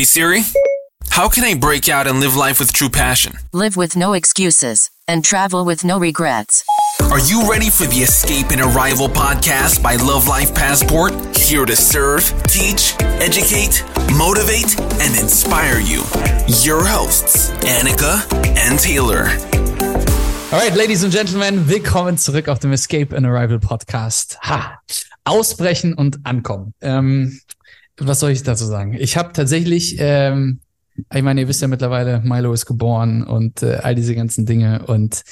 Hey Siri, how can I break out and live life with true passion? Live with no excuses and travel with no regrets. Are you ready for the Escape and Arrival podcast by Love Life Passport? Here to serve, teach, educate, motivate, and inspire you. Your hosts, Annika and Taylor. Alright, Ladies and Gentlemen, willkommen zurück auf dem Escape and Arrival Podcast. Ha! Ausbrechen und ankommen. Ähm, was soll ich dazu sagen? Ich habe tatsächlich, ähm, ich meine, ihr wisst ja mittlerweile, Milo ist geboren und äh, all diese ganzen Dinge. Und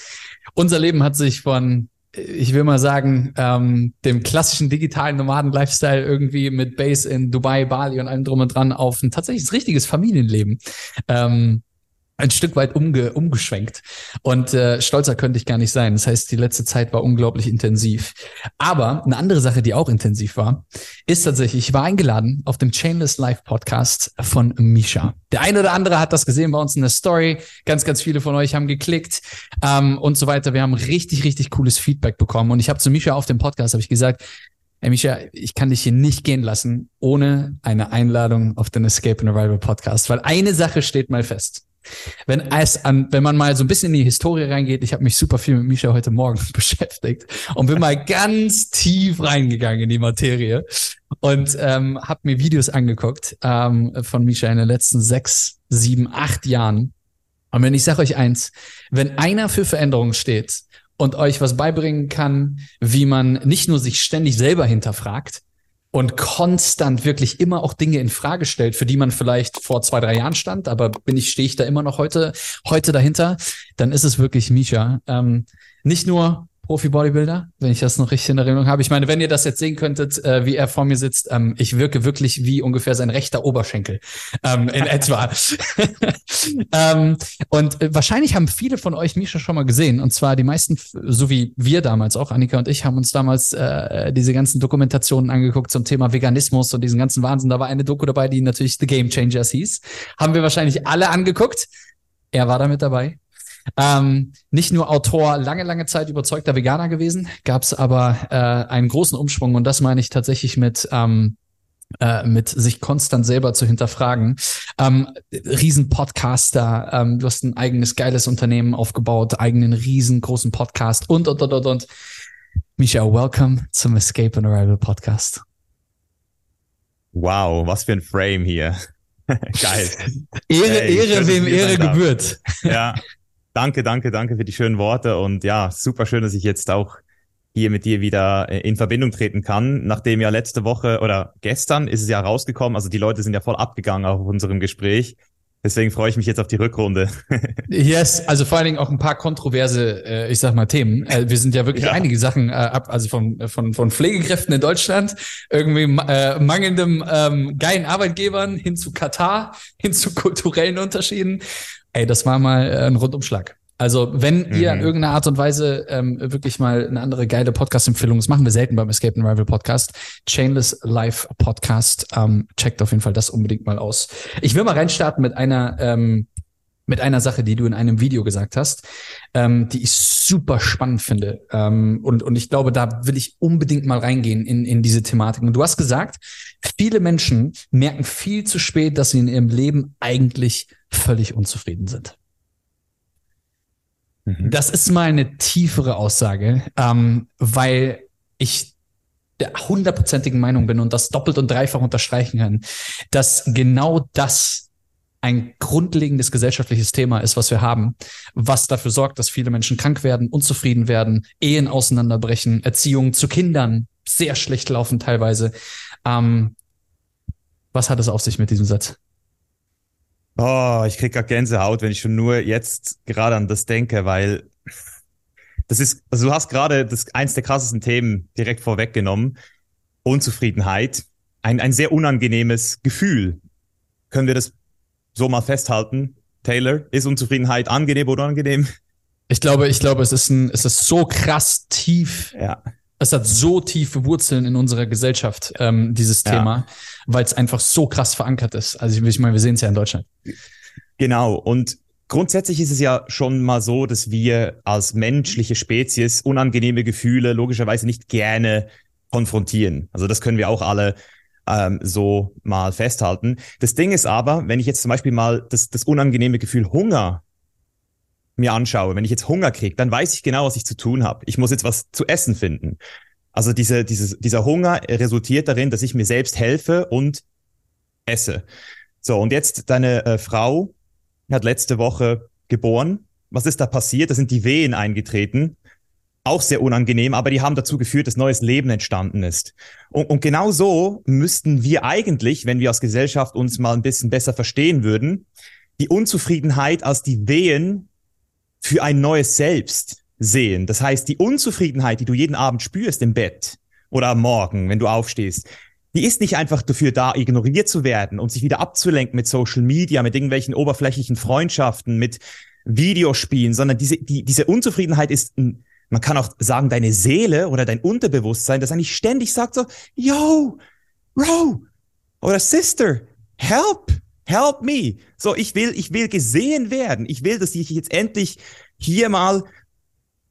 unser Leben hat sich von, ich will mal sagen, ähm, dem klassischen digitalen Nomaden-Lifestyle irgendwie mit Base in Dubai, Bali und allem drum und dran auf ein tatsächlich richtiges Familienleben. Ähm, ein Stück weit umge umgeschwenkt. Und äh, stolzer könnte ich gar nicht sein. Das heißt, die letzte Zeit war unglaublich intensiv. Aber eine andere Sache, die auch intensiv war, ist tatsächlich, ich war eingeladen auf dem Chainless Live Podcast von Misha. Der eine oder andere hat das gesehen bei uns in der Story. Ganz, ganz viele von euch haben geklickt ähm, und so weiter. Wir haben richtig, richtig cooles Feedback bekommen. Und ich habe zu Misha auf dem Podcast habe ich gesagt, Hey Misha, ich kann dich hier nicht gehen lassen ohne eine Einladung auf den Escape and Arrival Podcast, weil eine Sache steht mal fest. Wenn es an, wenn man mal so ein bisschen in die Historie reingeht, ich habe mich super viel mit Misha heute Morgen beschäftigt und bin mal ganz tief reingegangen in die Materie und ähm, habe mir Videos angeguckt ähm, von Misha in den letzten sechs, sieben, acht Jahren. Und wenn ich sage euch eins, wenn einer für Veränderungen steht und euch was beibringen kann, wie man nicht nur sich ständig selber hinterfragt, und konstant wirklich immer auch Dinge in Frage stellt, für die man vielleicht vor zwei, drei Jahren stand, aber bin ich, stehe ich da immer noch heute, heute dahinter, dann ist es wirklich Misha. Ähm, nicht nur Profi-Bodybuilder, wenn ich das noch richtig in Erinnerung habe. Ich meine, wenn ihr das jetzt sehen könntet, äh, wie er vor mir sitzt, ähm, ich wirke wirklich wie ungefähr sein rechter Oberschenkel ähm, in etwa. ähm, und äh, wahrscheinlich haben viele von euch Misha schon mal gesehen. Und zwar die meisten, so wie wir damals auch, Annika und ich, haben uns damals äh, diese ganzen Dokumentationen angeguckt zum Thema Veganismus und diesen ganzen Wahnsinn. Da war eine Doku dabei, die natürlich The Game Changers hieß. Haben wir wahrscheinlich alle angeguckt. Er war da mit dabei. Ähm, nicht nur Autor, lange, lange Zeit überzeugter Veganer gewesen, gab es aber äh, einen großen Umschwung und das meine ich tatsächlich mit ähm, äh, mit sich konstant selber zu hinterfragen. Ähm, Riesen-Podcaster, ähm, du hast ein eigenes geiles Unternehmen aufgebaut, eigenen riesengroßen Podcast und, und, und, und, und. Micha, welcome zum Escape and Arrival Podcast. Wow, was für ein Frame hier. Geil. Ehre, hey, Ehre, wem Ehre gebührt. Ja, Danke, danke, danke für die schönen Worte und ja, super schön, dass ich jetzt auch hier mit dir wieder äh, in Verbindung treten kann, nachdem ja letzte Woche oder gestern ist es ja rausgekommen, also die Leute sind ja voll abgegangen auf unserem Gespräch. Deswegen freue ich mich jetzt auf die Rückrunde. yes, also vor allen Dingen auch ein paar kontroverse, äh, ich sag mal, Themen. Äh, wir sind ja wirklich ja. einige Sachen äh, ab, also von, von, von Pflegekräften in Deutschland, irgendwie äh, mangelndem ähm, geilen Arbeitgebern hin zu Katar, hin zu kulturellen Unterschieden. Ey, das war mal äh, ein Rundumschlag. Also, wenn mhm. ihr in irgendeiner Art und Weise ähm, wirklich mal eine andere geile Podcast-Empfehlung, das machen wir selten beim Escape and Rival Podcast, Chainless Live Podcast, ähm, checkt auf jeden Fall das unbedingt mal aus. Ich will mal reinstarten mit einer ähm, mit einer Sache, die du in einem Video gesagt hast, ähm, die ich super spannend finde. Ähm, und, und ich glaube, da will ich unbedingt mal reingehen in, in diese Thematik. Und du hast gesagt, viele Menschen merken viel zu spät, dass sie in ihrem Leben eigentlich völlig unzufrieden sind. Mhm. Das ist mal eine tiefere Aussage, ähm, weil ich der hundertprozentigen Meinung bin und das doppelt und dreifach unterstreichen kann, dass genau das ein grundlegendes gesellschaftliches Thema ist, was wir haben, was dafür sorgt, dass viele Menschen krank werden, unzufrieden werden, Ehen auseinanderbrechen, Erziehung zu Kindern sehr schlecht laufen teilweise. Ähm, was hat es auf sich mit diesem Satz? Oh, ich krieg grad Gänsehaut, wenn ich schon nur jetzt gerade an das denke, weil das ist, also du hast gerade das eins der krassesten Themen direkt vorweggenommen. Unzufriedenheit, ein, ein sehr unangenehmes Gefühl. Können wir das so mal festhalten? Taylor, ist Unzufriedenheit angenehm oder unangenehm? Ich glaube, ich glaube, es ist ein, es ist so krass tief. Ja. Es hat so tiefe Wurzeln in unserer Gesellschaft, ähm, dieses Thema, ja. Weil es einfach so krass verankert ist. Also ich meine, wir sehen es ja in Deutschland. Genau. Und grundsätzlich ist es ja schon mal so, dass wir als menschliche Spezies unangenehme Gefühle logischerweise nicht gerne konfrontieren. Also das können wir auch alle ähm, so mal festhalten. Das Ding ist aber, wenn ich jetzt zum Beispiel mal das, das unangenehme Gefühl Hunger mir anschaue, wenn ich jetzt Hunger kriege, dann weiß ich genau, was ich zu tun habe. Ich muss jetzt was zu essen finden. Also diese, dieses, dieser Hunger resultiert darin, dass ich mir selbst helfe und esse. So, und jetzt deine äh, Frau hat letzte Woche geboren. Was ist da passiert? Da sind die Wehen eingetreten. Auch sehr unangenehm, aber die haben dazu geführt, dass neues Leben entstanden ist. Und, und genau so müssten wir eigentlich, wenn wir als Gesellschaft uns mal ein bisschen besser verstehen würden, die Unzufriedenheit als die Wehen für ein neues Selbst sehen. Das heißt, die Unzufriedenheit, die du jeden Abend spürst im Bett oder am Morgen, wenn du aufstehst, die ist nicht einfach dafür da, ignoriert zu werden und sich wieder abzulenken mit Social Media, mit irgendwelchen oberflächlichen Freundschaften, mit Videospielen, sondern diese, die, diese Unzufriedenheit ist, ein, man kann auch sagen, deine Seele oder dein Unterbewusstsein, das eigentlich ständig sagt so, yo, bro oder sister, help, help me. So, ich will, ich will gesehen werden. Ich will, dass ich jetzt endlich hier mal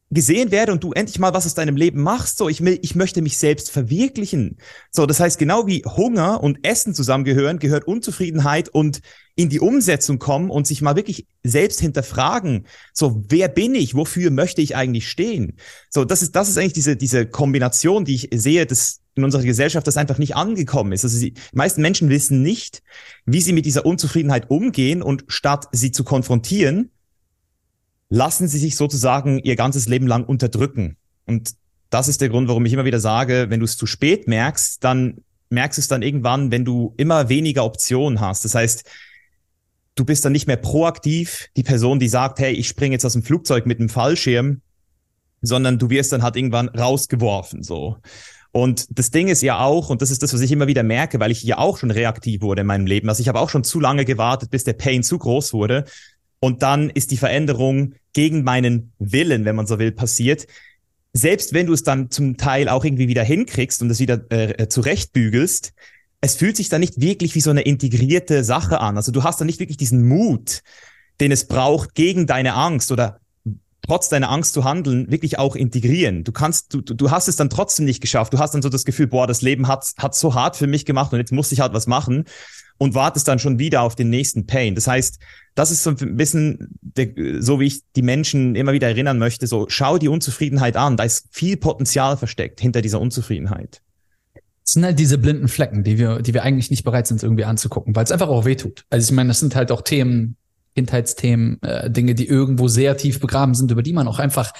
gesehen werde und du endlich mal was aus deinem Leben machst. So, ich, will, ich möchte mich selbst verwirklichen. So, das heißt, genau wie Hunger und Essen zusammengehören, gehört Unzufriedenheit und in die Umsetzung kommen und sich mal wirklich selbst hinterfragen. So, wer bin ich? Wofür möchte ich eigentlich stehen? So, das ist, das ist eigentlich diese, diese Kombination, die ich sehe, dass in unserer Gesellschaft das einfach nicht angekommen ist. Also die meisten Menschen wissen nicht, wie sie mit dieser Unzufriedenheit umgehen und statt sie zu konfrontieren, lassen sie sich sozusagen ihr ganzes Leben lang unterdrücken. Und das ist der Grund, warum ich immer wieder sage, wenn du es zu spät merkst, dann merkst du es dann irgendwann, wenn du immer weniger Optionen hast. Das heißt, du bist dann nicht mehr proaktiv die Person, die sagt, hey, ich springe jetzt aus dem Flugzeug mit einem Fallschirm, sondern du wirst dann halt irgendwann rausgeworfen, so. Und das Ding ist ja auch, und das ist das, was ich immer wieder merke, weil ich ja auch schon reaktiv wurde in meinem Leben. Also ich habe auch schon zu lange gewartet, bis der Pain zu groß wurde. Und dann ist die Veränderung gegen meinen Willen, wenn man so will, passiert. Selbst wenn du es dann zum Teil auch irgendwie wieder hinkriegst und es wieder äh, zurechtbügelst, es fühlt sich dann nicht wirklich wie so eine integrierte Sache an. Also du hast dann nicht wirklich diesen Mut, den es braucht, gegen deine Angst oder trotz deiner Angst zu handeln, wirklich auch integrieren. Du kannst, du, du hast es dann trotzdem nicht geschafft. Du hast dann so das Gefühl, boah, das Leben hat, hat so hart für mich gemacht und jetzt muss ich halt was machen und wartest dann schon wieder auf den nächsten Pain. Das heißt, das ist so ein bisschen, so wie ich die Menschen immer wieder erinnern möchte, so schau die Unzufriedenheit an. Da ist viel Potenzial versteckt hinter dieser Unzufriedenheit. Das sind halt diese blinden Flecken, die wir, die wir eigentlich nicht bereit sind, irgendwie anzugucken, weil es einfach auch wehtut. Also ich meine, das sind halt auch Themen, Kindheitsthemen, äh, Dinge, die irgendwo sehr tief begraben sind, über die man auch einfach,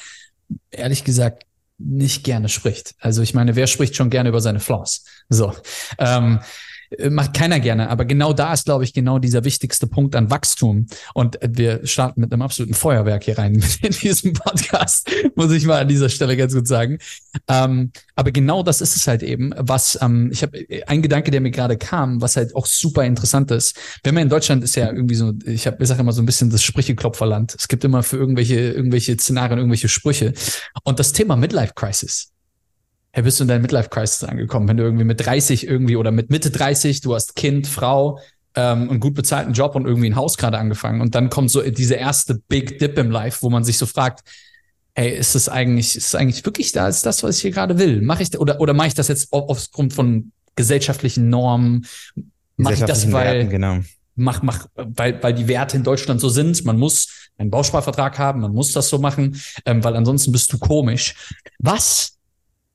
ehrlich gesagt, nicht gerne spricht. Also ich meine, wer spricht schon gerne über seine Flaws? So. Ähm, äh, macht keiner gerne. Aber genau da ist, glaube ich, genau dieser wichtigste Punkt an Wachstum. Und wir starten mit einem absoluten Feuerwerk hier rein in diesem Podcast, muss ich mal an dieser Stelle ganz gut sagen. Ähm, aber genau das ist es halt eben, was ähm, ich habe ein Gedanke, der mir gerade kam, was halt auch super interessant ist. Wenn man in Deutschland ist ja irgendwie so, ich habe, ich sage immer so ein bisschen das Sprücheklopferland. Es gibt immer für irgendwelche irgendwelche Szenarien irgendwelche Sprüche. Und das Thema Midlife Crisis hey, bist du in deiner Midlife Crisis angekommen? Wenn du irgendwie mit 30 irgendwie oder mit Mitte 30, du hast Kind, Frau, ähm, einen gut bezahlten Job und irgendwie ein Haus gerade angefangen und dann kommt so diese erste Big Dip im Life, wo man sich so fragt, hey, ist es eigentlich, ist es eigentlich wirklich da, ist das, was ich hier gerade will? Mache ich oder oder mache ich das jetzt aufgrund von gesellschaftlichen Normen? Mache ich das, weil Werten, genau. mach mach, weil weil die Werte in Deutschland so sind? Man muss einen Bausparvertrag haben, man muss das so machen, ähm, weil ansonsten bist du komisch. Was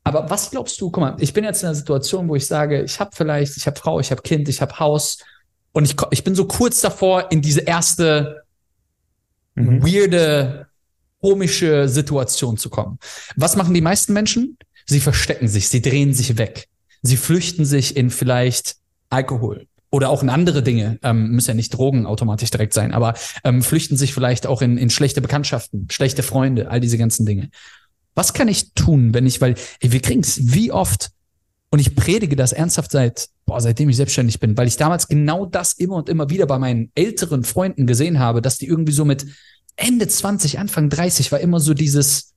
aber was glaubst du, guck mal, ich bin jetzt in einer Situation, wo ich sage, ich habe vielleicht, ich habe Frau, ich habe Kind, ich habe Haus und ich, ich bin so kurz davor, in diese erste mhm. weirde, komische Situation zu kommen. Was machen die meisten Menschen? Sie verstecken sich, sie drehen sich weg. Sie flüchten sich in vielleicht Alkohol oder auch in andere Dinge, ähm, müssen ja nicht Drogen automatisch direkt sein, aber ähm, flüchten sich vielleicht auch in, in schlechte Bekanntschaften, schlechte Freunde, all diese ganzen Dinge. Was kann ich tun, wenn ich, weil ey, wir kriegen's wie oft und ich predige das ernsthaft seit, boah, seitdem ich selbstständig bin, weil ich damals genau das immer und immer wieder bei meinen älteren Freunden gesehen habe, dass die irgendwie so mit Ende 20, Anfang 30 war immer so dieses,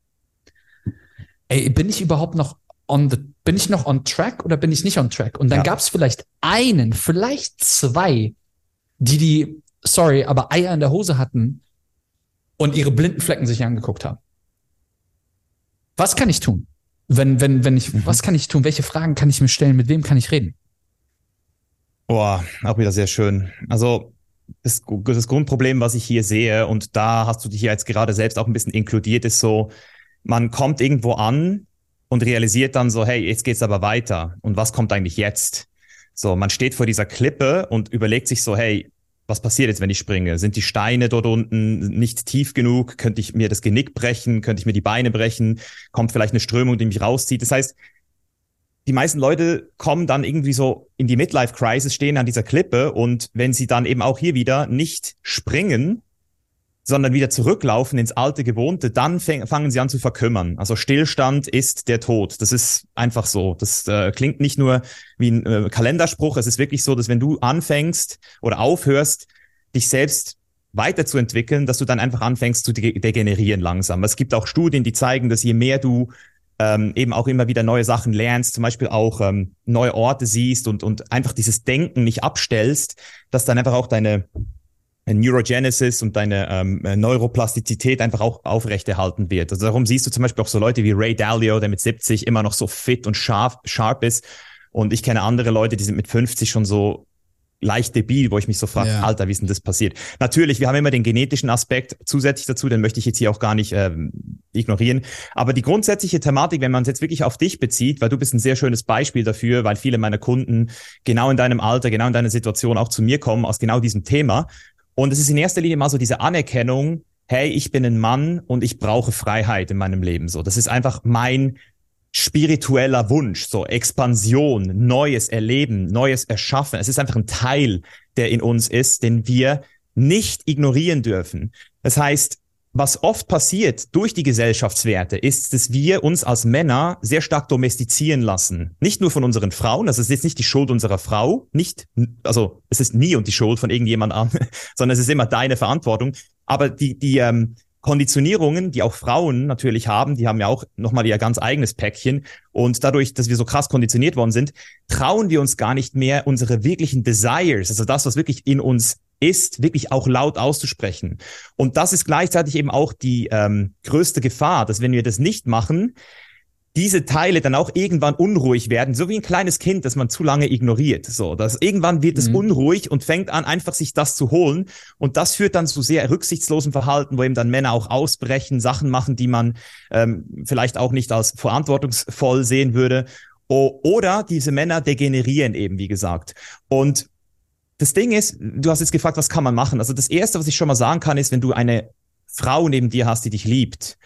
ey, bin ich überhaupt noch on the, bin ich noch on track oder bin ich nicht on track? Und dann ja. gab es vielleicht einen, vielleicht zwei, die die, sorry, aber Eier in der Hose hatten und ihre blinden Flecken sich angeguckt haben. Was kann ich tun? Wenn, wenn, wenn ich, mhm. was kann ich tun? Welche Fragen kann ich mir stellen? Mit wem kann ich reden? Boah, auch wieder sehr schön. Also das, das Grundproblem, was ich hier sehe, und da hast du dich ja jetzt gerade selbst auch ein bisschen inkludiert, ist so, man kommt irgendwo an und realisiert dann so, hey, jetzt geht's aber weiter. Und was kommt eigentlich jetzt? So, man steht vor dieser Klippe und überlegt sich so, hey, was passiert jetzt, wenn ich springe? Sind die Steine dort unten nicht tief genug? Könnte ich mir das Genick brechen? Könnte ich mir die Beine brechen? Kommt vielleicht eine Strömung, die mich rauszieht? Das heißt, die meisten Leute kommen dann irgendwie so in die Midlife-Crisis, stehen an dieser Klippe und wenn sie dann eben auch hier wieder nicht springen, sondern wieder zurücklaufen ins alte Gewohnte, dann fangen sie an zu verkümmern. Also Stillstand ist der Tod. Das ist einfach so. Das äh, klingt nicht nur wie ein äh, Kalenderspruch. Es ist wirklich so, dass wenn du anfängst oder aufhörst, dich selbst weiterzuentwickeln, dass du dann einfach anfängst zu de degenerieren langsam. Es gibt auch Studien, die zeigen, dass je mehr du ähm, eben auch immer wieder neue Sachen lernst, zum Beispiel auch ähm, neue Orte siehst und, und einfach dieses Denken nicht abstellst, dass dann einfach auch deine Neurogenesis und deine ähm, Neuroplastizität einfach auch aufrechterhalten wird. Also darum siehst du zum Beispiel auch so Leute wie Ray Dalio, der mit 70 immer noch so fit und scharf, sharp ist. Und ich kenne andere Leute, die sind mit 50 schon so leicht debil, wo ich mich so frage, ja. Alter, wie ist denn das passiert? Natürlich, wir haben immer den genetischen Aspekt zusätzlich dazu, den möchte ich jetzt hier auch gar nicht ähm, ignorieren. Aber die grundsätzliche Thematik, wenn man es jetzt wirklich auf dich bezieht, weil du bist ein sehr schönes Beispiel dafür, weil viele meiner Kunden genau in deinem Alter, genau in deiner Situation auch zu mir kommen aus genau diesem Thema. Und es ist in erster Linie mal so diese Anerkennung, hey, ich bin ein Mann und ich brauche Freiheit in meinem Leben. So, das ist einfach mein spiritueller Wunsch, so Expansion, Neues erleben, Neues erschaffen. Es ist einfach ein Teil, der in uns ist, den wir nicht ignorieren dürfen. Das heißt, was oft passiert durch die Gesellschaftswerte, ist, dass wir uns als Männer sehr stark domestizieren lassen. Nicht nur von unseren Frauen, das ist jetzt nicht die Schuld unserer Frau, nicht, also es ist nie und die Schuld von irgendjemand an, sondern es ist immer deine Verantwortung. Aber die, die, ähm, Konditionierungen, die auch Frauen natürlich haben, die haben ja auch nochmal ihr ganz eigenes Päckchen. Und dadurch, dass wir so krass konditioniert worden sind, trauen wir uns gar nicht mehr unsere wirklichen Desires, also das, was wirklich in uns ist, wirklich auch laut auszusprechen. Und das ist gleichzeitig eben auch die ähm, größte Gefahr, dass wenn wir das nicht machen, diese Teile dann auch irgendwann unruhig werden, so wie ein kleines Kind, das man zu lange ignoriert. So, dass irgendwann wird es mhm. unruhig und fängt an, einfach sich das zu holen. Und das führt dann zu sehr rücksichtslosen Verhalten, wo eben dann Männer auch ausbrechen, Sachen machen, die man ähm, vielleicht auch nicht als verantwortungsvoll sehen würde. O oder diese Männer degenerieren eben, wie gesagt. Und das Ding ist, du hast jetzt gefragt, was kann man machen? Also das erste, was ich schon mal sagen kann, ist, wenn du eine Frau neben dir hast, die dich liebt,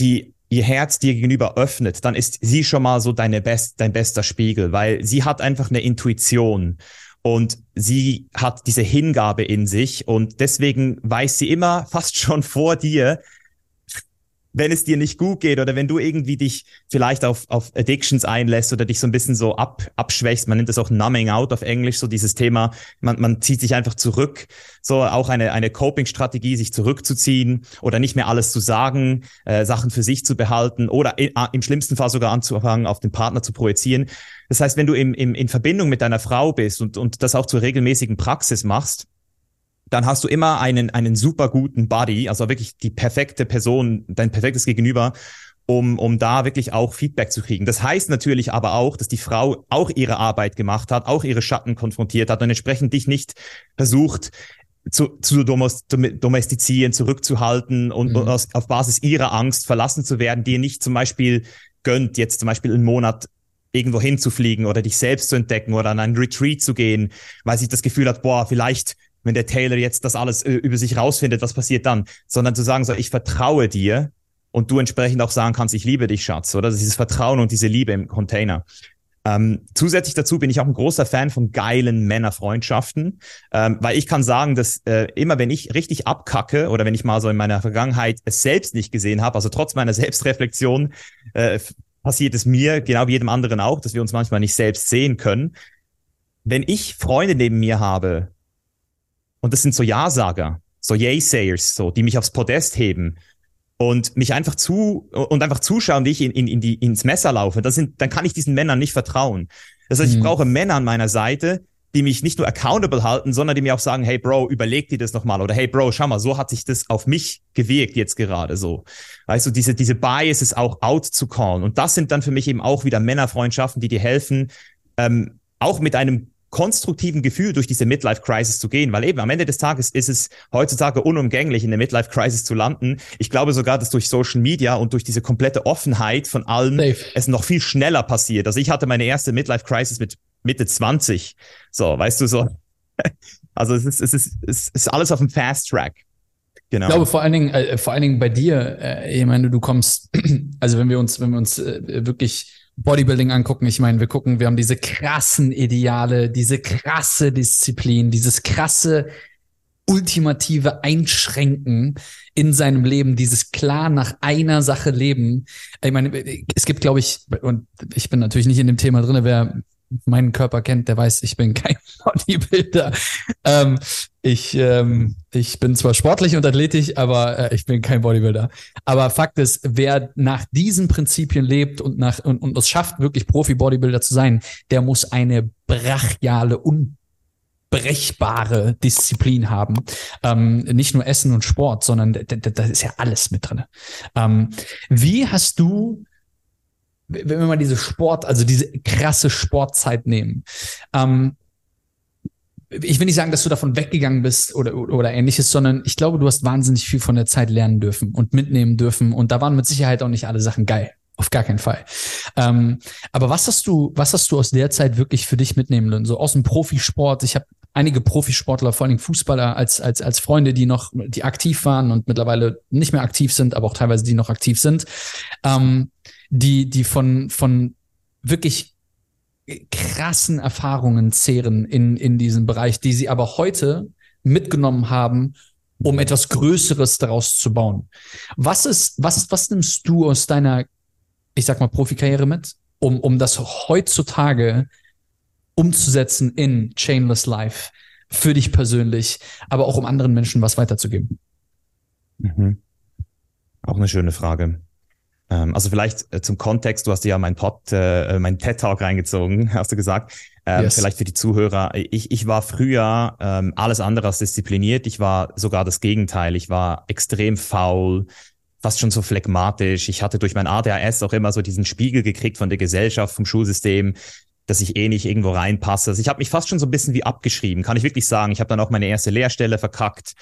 die ihr Herz dir gegenüber öffnet, dann ist sie schon mal so deine best, dein bester Spiegel, weil sie hat einfach eine Intuition und sie hat diese Hingabe in sich und deswegen weiß sie immer fast schon vor dir, wenn es dir nicht gut geht oder wenn du irgendwie dich vielleicht auf, auf Addictions einlässt oder dich so ein bisschen so ab, abschwächst, man nennt das auch numbing out auf Englisch, so dieses Thema, man, man zieht sich einfach zurück, so auch eine, eine Coping-Strategie, sich zurückzuziehen oder nicht mehr alles zu sagen, äh, Sachen für sich zu behalten oder in, im schlimmsten Fall sogar anzufangen, auf den Partner zu projizieren. Das heißt, wenn du im, im, in Verbindung mit deiner Frau bist und, und das auch zur regelmäßigen Praxis machst, dann hast du immer einen, einen super guten Buddy, also wirklich die perfekte Person, dein perfektes Gegenüber, um, um da wirklich auch Feedback zu kriegen. Das heißt natürlich aber auch, dass die Frau auch ihre Arbeit gemacht hat, auch ihre Schatten konfrontiert hat und entsprechend dich nicht versucht, zu, zu domestizieren, zurückzuhalten und, mhm. aus, auf Basis ihrer Angst verlassen zu werden, dir nicht zum Beispiel gönnt, jetzt zum Beispiel einen Monat irgendwo hinzufliegen oder dich selbst zu entdecken oder an einen Retreat zu gehen, weil sie das Gefühl hat, boah, vielleicht wenn der Taylor jetzt das alles äh, über sich rausfindet, was passiert dann? Sondern zu sagen, so, ich vertraue dir und du entsprechend auch sagen kannst, ich liebe dich, Schatz, oder? Dieses Vertrauen und diese Liebe im Container. Ähm, zusätzlich dazu bin ich auch ein großer Fan von geilen Männerfreundschaften, ähm, weil ich kann sagen, dass äh, immer wenn ich richtig abkacke oder wenn ich mal so in meiner Vergangenheit es selbst nicht gesehen habe, also trotz meiner Selbstreflexion, äh, passiert es mir, genau wie jedem anderen auch, dass wir uns manchmal nicht selbst sehen können. Wenn ich Freunde neben mir habe, und das sind so Ja-Sager, so Yay-Sayers, so, die mich aufs Podest heben und mich einfach zu und einfach zuschauen, wie ich in, in, in die, ins Messer laufe. Das sind, dann kann ich diesen Männern nicht vertrauen. Das heißt, mhm. ich brauche Männer an meiner Seite, die mich nicht nur accountable halten, sondern die mir auch sagen, hey Bro, überleg dir das nochmal oder hey Bro, schau mal, so hat sich das auf mich gewirkt jetzt gerade so. Weißt du, diese, diese Biases auch out zu callen. Und das sind dann für mich eben auch wieder Männerfreundschaften, die dir helfen, ähm, auch mit einem konstruktiven Gefühl durch diese Midlife-Crisis zu gehen, weil eben am Ende des Tages ist es heutzutage unumgänglich, in der Midlife-Crisis zu landen. Ich glaube sogar, dass durch Social Media und durch diese komplette Offenheit von allem Safe. es noch viel schneller passiert. Also ich hatte meine erste Midlife-Crisis mit Mitte 20. So, weißt du, so. Also es ist, es ist, es ist alles auf dem Fast Track. Genau. Ich glaube vor allen Dingen, äh, vor allen Dingen bei dir, äh, ich meine, du kommst, also wenn wir uns, wenn wir uns äh, wirklich Bodybuilding angucken, ich meine, wir gucken, wir haben diese krassen Ideale, diese krasse Disziplin, dieses krasse ultimative Einschränken in seinem Leben, dieses klar nach einer Sache leben. Ich meine, es gibt, glaube ich, und ich bin natürlich nicht in dem Thema drinne, wer meinen Körper kennt, der weiß, ich bin kein Bodybuilder. Ähm, ich, ähm, ich bin zwar sportlich und athletisch, aber äh, ich bin kein Bodybuilder. Aber Fakt ist, wer nach diesen Prinzipien lebt und nach und, und es schafft, wirklich Profi-Bodybuilder zu sein, der muss eine brachiale, unbrechbare Disziplin haben. Ähm, nicht nur Essen und Sport, sondern da ist ja alles mit drin. Ähm, wie hast du wenn wir mal diese Sport, also diese krasse Sportzeit nehmen, ähm, ich will nicht sagen, dass du davon weggegangen bist oder, oder ähnliches, sondern ich glaube, du hast wahnsinnig viel von der Zeit lernen dürfen und mitnehmen dürfen. Und da waren mit Sicherheit auch nicht alle Sachen geil. Auf gar keinen Fall. Ähm, aber was hast du, was hast du aus der Zeit wirklich für dich mitnehmen lassen? So aus dem Profisport. Ich habe einige Profisportler, vor Dingen Fußballer, als, als, als Freunde, die noch, die aktiv waren und mittlerweile nicht mehr aktiv sind, aber auch teilweise die noch aktiv sind. Ähm, die, die von, von wirklich krassen Erfahrungen zehren in, in diesem Bereich, die sie aber heute mitgenommen haben, um etwas Größeres daraus zu bauen. Was ist, was, was nimmst du aus deiner, ich sag mal, Profikarriere mit, um, um das heutzutage umzusetzen in Chainless Life für dich persönlich, aber auch um anderen Menschen was weiterzugeben? Mhm. Auch eine schöne Frage. Ähm, also vielleicht äh, zum Kontext, du hast ja mein Pod, äh, mein TED Talk reingezogen, hast du gesagt. Ähm, yes. Vielleicht für die Zuhörer. Ich, ich war früher ähm, alles andere als diszipliniert. Ich war sogar das Gegenteil. Ich war extrem faul, fast schon so phlegmatisch. Ich hatte durch mein ADHS auch immer so diesen Spiegel gekriegt von der Gesellschaft, vom Schulsystem, dass ich eh nicht irgendwo reinpasse. Also ich habe mich fast schon so ein bisschen wie abgeschrieben, kann ich wirklich sagen. Ich habe dann auch meine erste Lehrstelle verkackt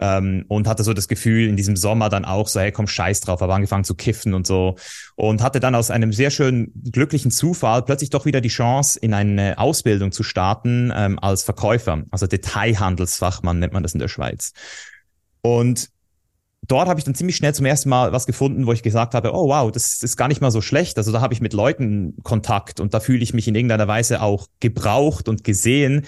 ähm, und hatte so das Gefühl in diesem Sommer dann auch so, hey, komm, scheiß drauf, habe angefangen zu kiffen und so und hatte dann aus einem sehr schönen, glücklichen Zufall plötzlich doch wieder die Chance, in eine Ausbildung zu starten ähm, als Verkäufer, also Detailhandelsfachmann nennt man das in der Schweiz. Und dort habe ich dann ziemlich schnell zum ersten Mal was gefunden, wo ich gesagt habe, oh wow, das ist gar nicht mal so schlecht. Also da habe ich mit Leuten Kontakt und da fühle ich mich in irgendeiner Weise auch gebraucht und gesehen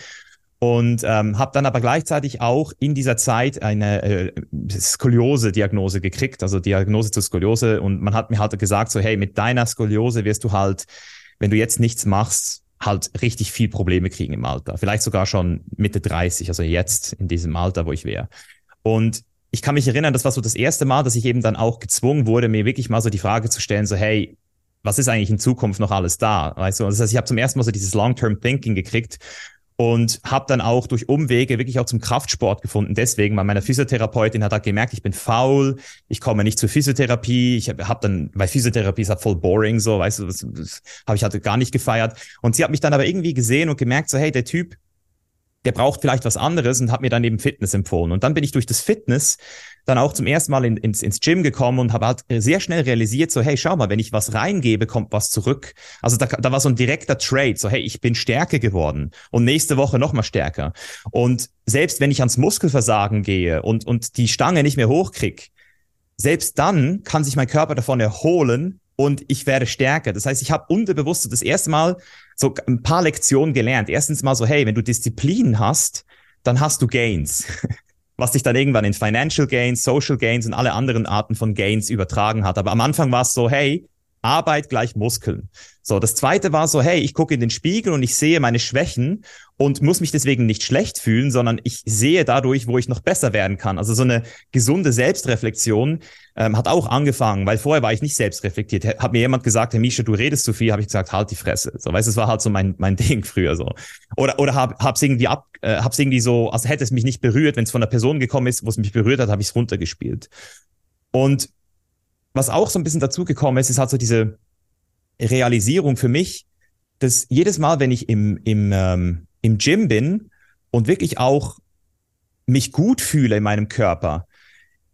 und ähm, habe dann aber gleichzeitig auch in dieser Zeit eine äh, Skoliose-Diagnose gekriegt, also Diagnose zur Skoliose. Und man hat mir halt gesagt, so hey, mit deiner Skoliose wirst du halt, wenn du jetzt nichts machst, halt richtig viel Probleme kriegen im Alter. Vielleicht sogar schon Mitte 30, also jetzt in diesem Alter, wo ich wäre. Und ich kann mich erinnern, das war so das erste Mal, dass ich eben dann auch gezwungen wurde, mir wirklich mal so die Frage zu stellen, so hey, was ist eigentlich in Zukunft noch alles da? Weißt du, das heißt, ich habe zum ersten Mal so dieses Long-Term Thinking gekriegt und habe dann auch durch Umwege wirklich auch zum Kraftsport gefunden. Deswegen, weil meine Physiotherapeutin hat halt gemerkt, ich bin faul, ich komme nicht zur Physiotherapie. Ich habe hab dann, weil Physiotherapie ist halt voll boring, so, weißt du, das, das habe ich halt gar nicht gefeiert. Und sie hat mich dann aber irgendwie gesehen und gemerkt, so, hey, der Typ, der braucht vielleicht was anderes und hat mir dann eben Fitness empfohlen. Und dann bin ich durch das Fitness dann auch zum ersten Mal in, ins, ins Gym gekommen und habe halt sehr schnell realisiert, so hey, schau mal, wenn ich was reingebe, kommt was zurück. Also da, da war so ein direkter Trade, so hey, ich bin stärker geworden und nächste Woche noch mal stärker. Und selbst wenn ich ans Muskelversagen gehe und, und die Stange nicht mehr hochkrieg, selbst dann kann sich mein Körper davon erholen und ich werde stärker. Das heißt, ich habe unterbewusst das erste Mal so ein paar Lektionen gelernt. Erstens mal so, hey, wenn du Disziplin hast, dann hast du Gains. Was sich dann irgendwann in Financial Gains, Social Gains und alle anderen Arten von Gains übertragen hat. Aber am Anfang war es so, hey, Arbeit gleich Muskeln. So, das zweite war so, hey, ich gucke in den Spiegel und ich sehe meine Schwächen und muss mich deswegen nicht schlecht fühlen, sondern ich sehe dadurch, wo ich noch besser werden kann. Also so eine gesunde Selbstreflexion ähm, hat auch angefangen, weil vorher war ich nicht selbstreflektiert. Hat mir jemand gesagt, Herr Misha, du redest zu viel, habe ich gesagt, halt die Fresse. So, weißt, es war halt so mein mein Ding früher so. Oder oder hab, hab's irgendwie ab, äh, hab's irgendwie so, also hätte es mich nicht berührt, wenn es von einer Person gekommen ist, wo es mich berührt hat, habe ich es runtergespielt. Und was auch so ein bisschen dazugekommen ist, ist halt so diese Realisierung für mich, dass jedes Mal, wenn ich im, im, ähm, im Gym bin und wirklich auch mich gut fühle in meinem Körper,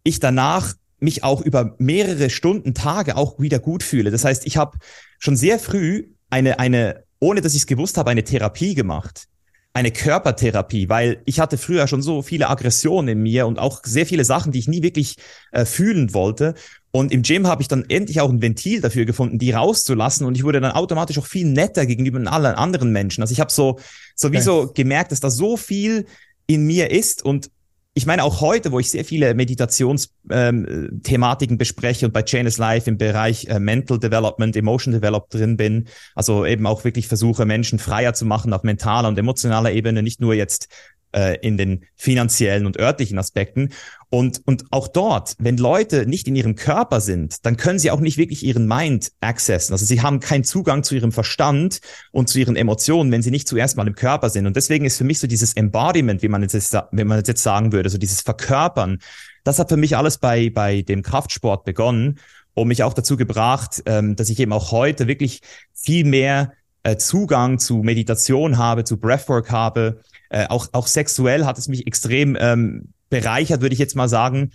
ich danach mich auch über mehrere Stunden, Tage auch wieder gut fühle. Das heißt, ich habe schon sehr früh eine, eine, ohne dass ich es gewusst habe, eine Therapie gemacht. Eine Körpertherapie, weil ich hatte früher schon so viele Aggressionen in mir und auch sehr viele Sachen, die ich nie wirklich äh, fühlen wollte. Und im Gym habe ich dann endlich auch ein Ventil dafür gefunden, die rauszulassen. Und ich wurde dann automatisch auch viel netter gegenüber allen anderen Menschen. Also ich habe so sowieso okay. gemerkt, dass da so viel in mir ist und ich meine auch heute, wo ich sehr viele Meditationsthematiken ähm, bespreche und bei Chainless Life im Bereich äh, Mental Development, Emotion Development drin bin, also eben auch wirklich versuche, Menschen freier zu machen auf mentaler und emotionaler Ebene, nicht nur jetzt äh, in den finanziellen und örtlichen Aspekten. Und, und auch dort, wenn Leute nicht in ihrem Körper sind, dann können sie auch nicht wirklich ihren Mind accessen. Also sie haben keinen Zugang zu ihrem Verstand und zu ihren Emotionen, wenn sie nicht zuerst mal im Körper sind. Und deswegen ist für mich so dieses Embodiment, wie man jetzt, wenn man jetzt sagen würde, so dieses Verkörpern, das hat für mich alles bei, bei dem Kraftsport begonnen und mich auch dazu gebracht, ähm, dass ich eben auch heute wirklich viel mehr äh, Zugang zu Meditation habe, zu Breathwork habe. Äh, auch, auch sexuell hat es mich extrem ähm, bereichert, würde ich jetzt mal sagen.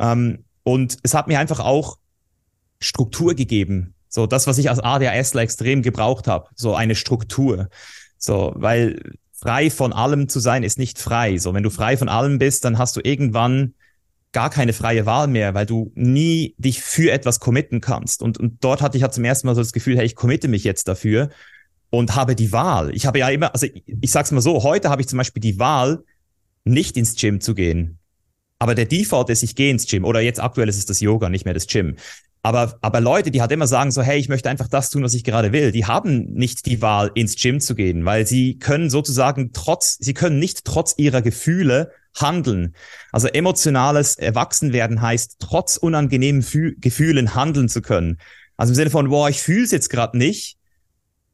Ähm, und es hat mir einfach auch Struktur gegeben. So das, was ich als ADHSler extrem gebraucht habe. So eine Struktur. So, weil frei von allem zu sein ist nicht frei. So, wenn du frei von allem bist, dann hast du irgendwann gar keine freie Wahl mehr, weil du nie dich für etwas committen kannst. Und, und dort hatte ich halt zum ersten Mal so das Gefühl, hey, ich committe mich jetzt dafür und habe die Wahl. Ich habe ja immer, also ich, ich sag's mal so, heute habe ich zum Beispiel die Wahl, nicht ins Gym zu gehen. Aber der Default ist, ich gehe ins Gym. Oder jetzt aktuell ist es das Yoga, nicht mehr das Gym. Aber, aber Leute, die halt immer sagen so, hey, ich möchte einfach das tun, was ich gerade will, die haben nicht die Wahl, ins Gym zu gehen, weil sie können sozusagen trotz, sie können nicht trotz ihrer Gefühle handeln. Also emotionales Erwachsenwerden heißt, trotz unangenehmen Fü Gefühlen handeln zu können. Also im Sinne von, boah, ich fühle es jetzt gerade nicht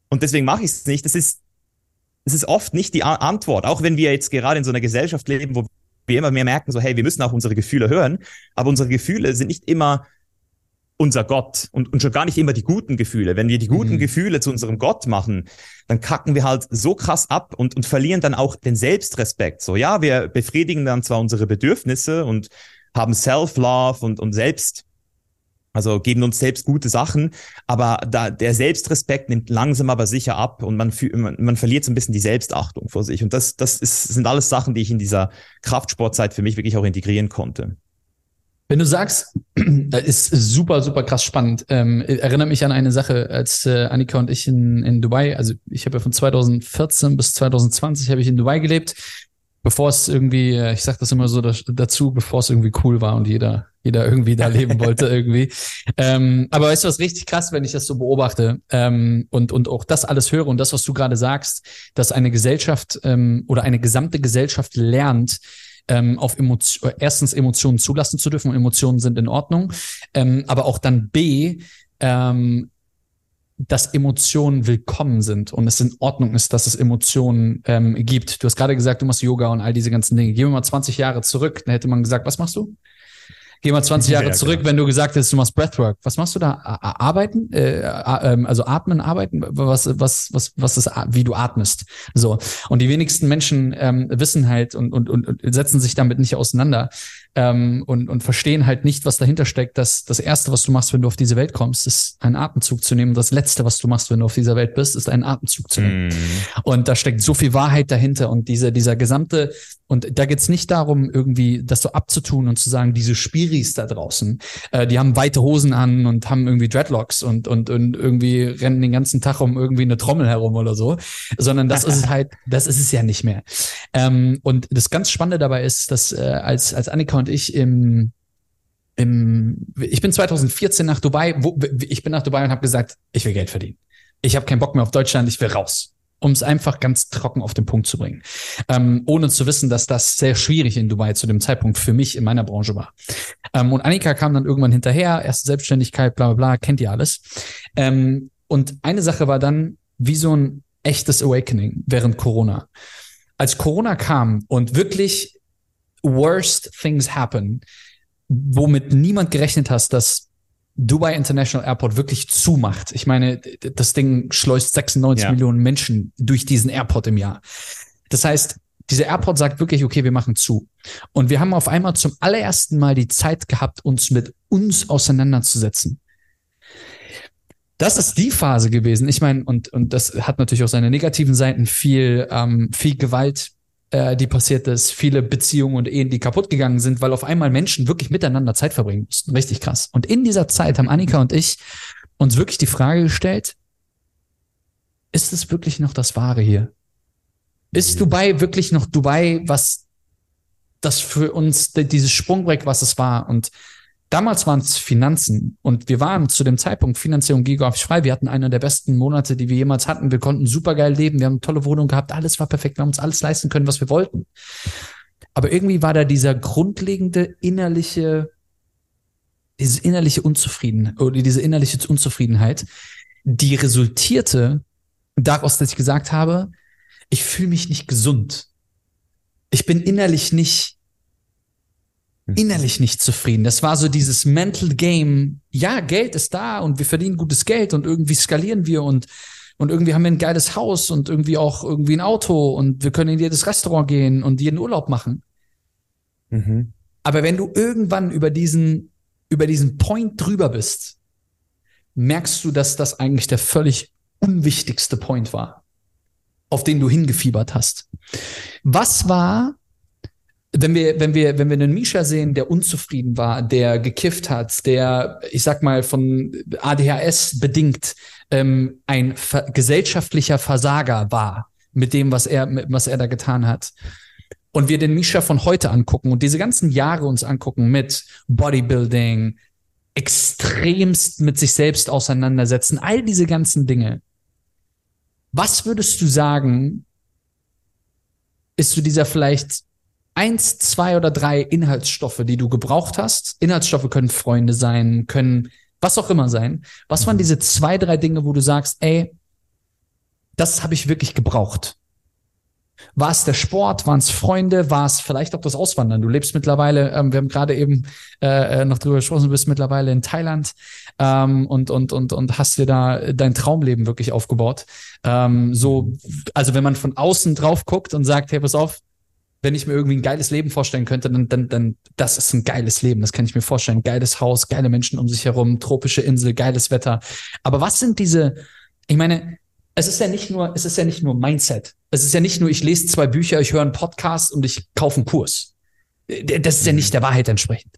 und deswegen mache ich es nicht. Das ist, das ist oft nicht die Antwort. Auch wenn wir jetzt gerade in so einer Gesellschaft leben, wo wir immer mehr merken, so, hey, wir müssen auch unsere Gefühle hören, aber unsere Gefühle sind nicht immer unser Gott und, und schon gar nicht immer die guten Gefühle. Wenn wir die guten mhm. Gefühle zu unserem Gott machen, dann kacken wir halt so krass ab und, und verlieren dann auch den Selbstrespekt. So, ja, wir befriedigen dann zwar unsere Bedürfnisse und haben Self-Love und, und Selbst, also geben uns selbst gute Sachen, aber da der Selbstrespekt nimmt langsam aber sicher ab und man, man, man verliert so ein bisschen die Selbstachtung vor sich. Und das, das ist, sind alles Sachen, die ich in dieser Kraftsportzeit für mich wirklich auch integrieren konnte. Wenn du sagst, das ist super, super krass spannend. Ähm, erinnert mich an eine Sache, als äh, Annika und ich in, in Dubai, also ich habe ja von 2014 bis 2020 habe ich in Dubai gelebt bevor es irgendwie, äh, ich sag das immer so dazu, bevor es irgendwie cool war und jeder, jeder irgendwie da leben wollte irgendwie. Ähm, aber weißt du, was richtig krass, wenn ich das so beobachte ähm, und, und auch das alles höre und das, was du gerade sagst, dass eine Gesellschaft ähm, oder eine gesamte Gesellschaft lernt, ähm, auf Emotion, erstens Emotionen zulassen zu dürfen und Emotionen sind in Ordnung, ähm, aber auch dann B, ähm, dass Emotionen willkommen sind und es in Ordnung ist, dass es Emotionen ähm, gibt. Du hast gerade gesagt, du machst Yoga und all diese ganzen Dinge. Gehen wir mal 20 Jahre zurück, dann hätte man gesagt, was machst du? Geh mal 20 Jahre ja, zurück, genau. wenn du gesagt hättest, du machst Breathwork. Was machst du da? Arbeiten? Äh, ähm, also atmen, arbeiten? Was, was, was, was ist, wie du atmest? So. Und die wenigsten Menschen ähm, wissen halt und, und, und setzen sich damit nicht auseinander ähm, und, und verstehen halt nicht, was dahinter steckt, dass das Erste, was du machst, wenn du auf diese Welt kommst, ist einen Atemzug zu nehmen. Das Letzte, was du machst, wenn du auf dieser Welt bist, ist einen Atemzug zu nehmen. Mm. Und da steckt so viel Wahrheit dahinter und diese, dieser gesamte, und da geht's nicht darum, irgendwie das so abzutun und zu sagen, diese Spiris da draußen, äh, die haben weite Hosen an und haben irgendwie Dreadlocks und, und, und irgendwie rennen den ganzen Tag um irgendwie eine Trommel herum oder so, sondern das ist es halt, das ist es ja nicht mehr. Ähm, und das ganz Spannende dabei ist, dass äh, als, als Annika und und ich im, im ich bin 2014 nach Dubai, wo, ich bin nach Dubai und habe gesagt, ich will Geld verdienen. Ich habe keinen Bock mehr auf Deutschland, ich will raus um es einfach ganz trocken auf den Punkt zu bringen. Ähm, ohne zu wissen, dass das sehr schwierig in Dubai zu dem Zeitpunkt für mich in meiner Branche war. Ähm, und Annika kam dann irgendwann hinterher, erste Selbstständigkeit, bla bla bla, kennt ihr alles. Ähm, und eine Sache war dann wie so ein echtes Awakening während Corona. Als Corona kam und wirklich worst things happen, womit niemand gerechnet hast, dass Dubai International Airport wirklich zumacht. Ich meine, das Ding schleust 96 ja. Millionen Menschen durch diesen Airport im Jahr. Das heißt, dieser Airport sagt wirklich, okay, wir machen zu. Und wir haben auf einmal zum allerersten Mal die Zeit gehabt, uns mit uns auseinanderzusetzen. Das ist die Phase gewesen. Ich meine, und, und das hat natürlich auch seine negativen Seiten, viel, ähm, viel Gewalt, äh, die passiert ist, viele Beziehungen und Ehen, die kaputt gegangen sind, weil auf einmal Menschen wirklich miteinander Zeit verbringen mussten. Richtig krass. Und in dieser Zeit haben Annika und ich uns wirklich die Frage gestellt, ist es wirklich noch das Wahre hier? Ist Dubai wirklich noch Dubai, was das für uns, dieses Sprungbrett, was es war? Und damals waren es Finanzen und wir waren zu dem Zeitpunkt finanziell und geografisch frei. Wir hatten einer der besten Monate, die wir jemals hatten. Wir konnten supergeil leben. Wir haben eine tolle Wohnung gehabt. Alles war perfekt. Wir haben uns alles leisten können, was wir wollten. Aber irgendwie war da dieser grundlegende innerliche, diese innerliche Unzufriedenheit oder diese innerliche Unzufriedenheit, die resultierte daraus, dass ich gesagt habe, ich fühle mich nicht gesund. Ich bin innerlich nicht. Innerlich nicht zufrieden. Das war so dieses Mental Game. Ja, Geld ist da und wir verdienen gutes Geld und irgendwie skalieren wir und, und irgendwie haben wir ein geiles Haus und irgendwie auch irgendwie ein Auto und wir können in jedes Restaurant gehen und jeden Urlaub machen. Mhm. Aber wenn du irgendwann über diesen, über diesen Point drüber bist, merkst du, dass das eigentlich der völlig unwichtigste Point war auf den du hingefiebert hast. Was war, wenn wir, wenn wir, wenn wir einen Misha sehen, der unzufrieden war, der gekifft hat, der, ich sag mal, von ADHS bedingt ähm, ein gesellschaftlicher Versager war mit dem, was er, was er da getan hat. Und wir den Misha von heute angucken und diese ganzen Jahre uns angucken mit Bodybuilding, extremst mit sich selbst auseinandersetzen, all diese ganzen Dinge. Was würdest du sagen, ist zu dieser vielleicht eins, zwei oder drei Inhaltsstoffe, die du gebraucht hast? Inhaltsstoffe können Freunde sein, können was auch immer sein. Was waren mhm. diese zwei, drei Dinge, wo du sagst, ey, das habe ich wirklich gebraucht? War es der Sport? Waren es Freunde? War es vielleicht auch das Auswandern? Du lebst mittlerweile, ähm, wir haben gerade eben äh, äh, noch drüber gesprochen, du bist mittlerweile in Thailand ähm, und, und, und, und hast dir da dein Traumleben wirklich aufgebaut. Ähm, so, also wenn man von außen drauf guckt und sagt, hey, pass auf, wenn ich mir irgendwie ein geiles Leben vorstellen könnte, dann, dann, dann, das ist ein geiles Leben. Das kann ich mir vorstellen. Geiles Haus, geile Menschen um sich herum, tropische Insel, geiles Wetter. Aber was sind diese, ich meine, es ist ja nicht nur, es ist ja nicht nur Mindset. Es ist ja nicht nur, ich lese zwei Bücher, ich höre einen Podcast und ich kaufe einen Kurs. Das ist ja nicht der Wahrheit entsprechend.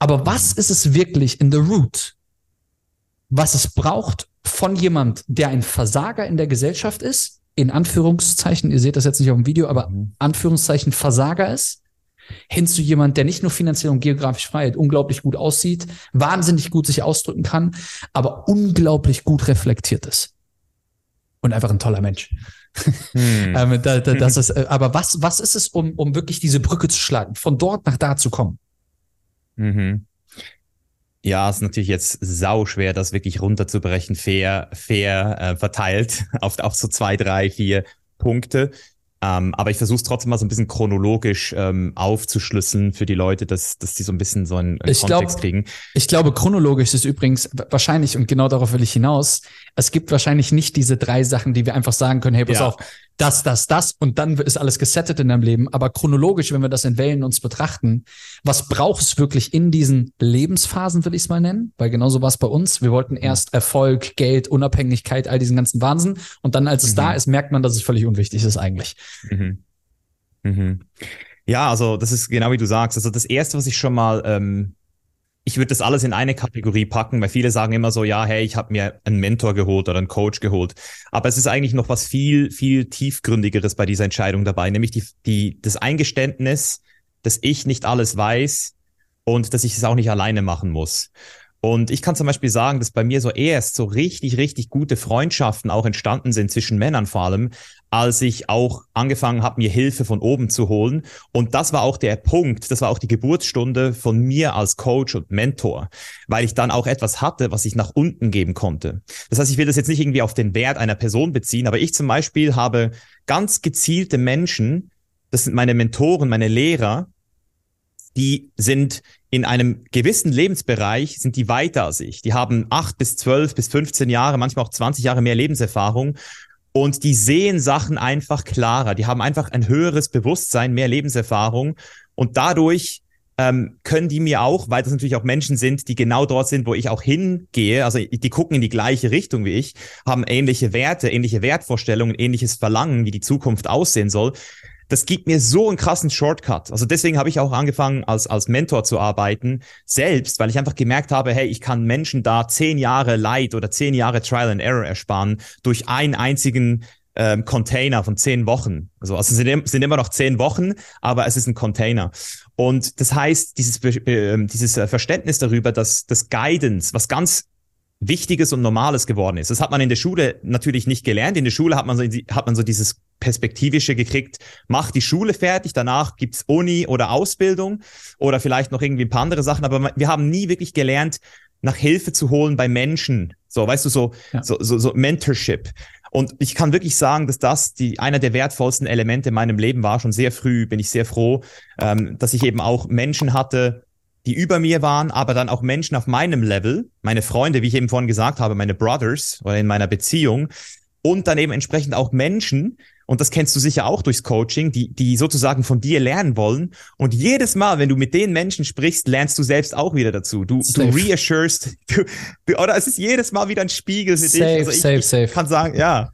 Aber was ist es wirklich in the root, was es braucht von jemand, der ein Versager in der Gesellschaft ist, in Anführungszeichen, ihr seht das jetzt nicht auf dem Video, aber mhm. Anführungszeichen Versager ist, hin zu jemand, der nicht nur finanziell und geografisch Freiheit unglaublich gut aussieht, wahnsinnig gut sich ausdrücken kann, aber unglaublich gut reflektiert ist und einfach ein toller Mensch. Hm. ähm, da, da, das ist, äh, aber was, was ist es, um, um wirklich diese Brücke zu schlagen, von dort nach da zu kommen? Mhm. Ja, ist natürlich jetzt sau schwer, das wirklich runterzubrechen, fair, fair äh, verteilt auf, auf so zwei, drei, vier Punkte. Ähm, aber ich versuche es trotzdem mal so ein bisschen chronologisch ähm, aufzuschlüsseln für die Leute, dass, dass die so ein bisschen so einen, einen ich Kontext glaub, kriegen. Ich glaube, chronologisch ist übrigens wahrscheinlich, und genau darauf will ich hinaus, es gibt wahrscheinlich nicht diese drei Sachen, die wir einfach sagen können, hey, pass ja. auf, das, das, das und dann ist alles gesettet in deinem Leben. Aber chronologisch, wenn wir das in Wellen uns betrachten, was braucht es wirklich in diesen Lebensphasen, will ich es mal nennen? Weil genauso war es bei uns. Wir wollten erst Erfolg, Geld, Unabhängigkeit, all diesen ganzen Wahnsinn. Und dann, als es mhm. da ist, merkt man, dass es völlig unwichtig ist eigentlich. Mhm. Mhm. Ja, also das ist genau wie du sagst. Also das Erste, was ich schon mal ähm, ich würde das alles in eine Kategorie packen, weil viele sagen immer so, ja, hey, ich habe mir einen Mentor geholt oder einen Coach geholt. Aber es ist eigentlich noch was viel, viel tiefgründigeres bei dieser Entscheidung dabei, nämlich die, die, das Eingeständnis, dass ich nicht alles weiß und dass ich es auch nicht alleine machen muss. Und ich kann zum Beispiel sagen, dass bei mir so erst so richtig, richtig gute Freundschaften auch entstanden sind zwischen Männern vor allem, als ich auch angefangen habe, mir Hilfe von oben zu holen. Und das war auch der Punkt, das war auch die Geburtsstunde von mir als Coach und Mentor, weil ich dann auch etwas hatte, was ich nach unten geben konnte. Das heißt, ich will das jetzt nicht irgendwie auf den Wert einer Person beziehen, aber ich zum Beispiel habe ganz gezielte Menschen, das sind meine Mentoren, meine Lehrer, die sind in einem gewissen Lebensbereich, sind die weiter als ich. Die haben acht bis zwölf bis 15 Jahre, manchmal auch 20 Jahre mehr Lebenserfahrung. Und die sehen Sachen einfach klarer. Die haben einfach ein höheres Bewusstsein, mehr Lebenserfahrung und dadurch ähm, können die mir auch, weil das natürlich auch Menschen sind, die genau dort sind, wo ich auch hingehe, also die gucken in die gleiche Richtung wie ich, haben ähnliche Werte, ähnliche Wertvorstellungen, ähnliches Verlangen, wie die Zukunft aussehen soll das gibt mir so einen krassen Shortcut. Also deswegen habe ich auch angefangen, als, als Mentor zu arbeiten, selbst, weil ich einfach gemerkt habe, hey, ich kann Menschen da zehn Jahre Leid oder zehn Jahre Trial and Error ersparen durch einen einzigen ähm, Container von zehn Wochen. Also, also sind, sind immer noch zehn Wochen, aber es ist ein Container. Und das heißt, dieses, äh, dieses Verständnis darüber, dass das Guidance, was ganz Wichtiges und Normales geworden ist. Das hat man in der Schule natürlich nicht gelernt. In der Schule hat man so, hat man so dieses Perspektivische gekriegt, mach die Schule fertig, danach gibt's Uni oder Ausbildung oder vielleicht noch irgendwie ein paar andere Sachen, aber wir haben nie wirklich gelernt, nach Hilfe zu holen bei Menschen. So, weißt du, so, ja. so, so, so Mentorship. Und ich kann wirklich sagen, dass das die einer der wertvollsten Elemente in meinem Leben war. Schon sehr früh bin ich sehr froh, ähm, dass ich eben auch Menschen hatte, die über mir waren, aber dann auch Menschen auf meinem Level, meine Freunde, wie ich eben vorhin gesagt habe, meine Brothers oder in meiner Beziehung und dann eben entsprechend auch Menschen, und das kennst du sicher auch durchs Coaching, die, die sozusagen von dir lernen wollen. Und jedes Mal, wenn du mit den Menschen sprichst, lernst du selbst auch wieder dazu. Du, du reassurest, du, du, oder es ist jedes Mal wieder ein Spiegel für safe, dich. Also ich, safe, ich safe. kann sagen, ja,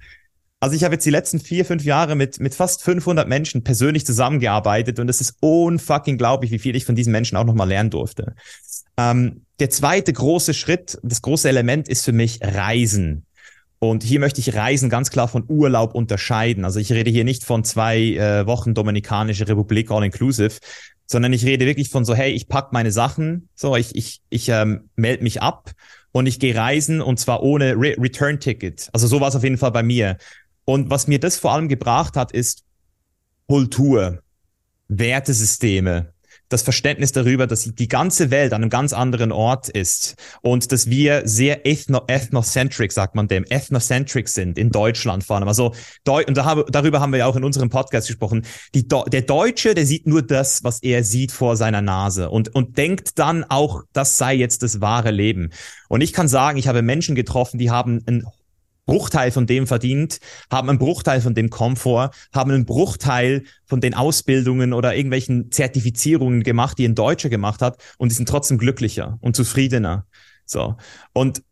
also ich habe jetzt die letzten vier, fünf Jahre mit, mit fast 500 Menschen persönlich zusammengearbeitet und es ist unfucking glaublich, wie viel ich von diesen Menschen auch nochmal lernen durfte. Ähm, der zweite große Schritt, das große Element ist für mich Reisen. Und hier möchte ich Reisen ganz klar von Urlaub unterscheiden. Also ich rede hier nicht von zwei äh, Wochen Dominikanische Republik all inclusive, sondern ich rede wirklich von so, hey, ich pack meine Sachen, so, ich, ich, ich ähm, melde mich ab und ich gehe reisen und zwar ohne Re Return-Ticket. Also so war es auf jeden Fall bei mir. Und was mir das vor allem gebracht hat, ist Kultur, Wertesysteme, das Verständnis darüber, dass die ganze Welt an einem ganz anderen Ort ist und dass wir sehr ethno ethnocentric, sagt man dem, ethnocentric sind in Deutschland vor allem. Also und da habe, darüber haben wir ja auch in unserem Podcast gesprochen. Die, der Deutsche, der sieht nur das, was er sieht vor seiner Nase und, und denkt dann auch, das sei jetzt das wahre Leben. Und ich kann sagen, ich habe Menschen getroffen, die haben ein Bruchteil von dem verdient, haben einen Bruchteil von dem Komfort, haben einen Bruchteil von den Ausbildungen oder irgendwelchen Zertifizierungen gemacht, die ein Deutscher gemacht hat und die sind trotzdem glücklicher und zufriedener. So. Und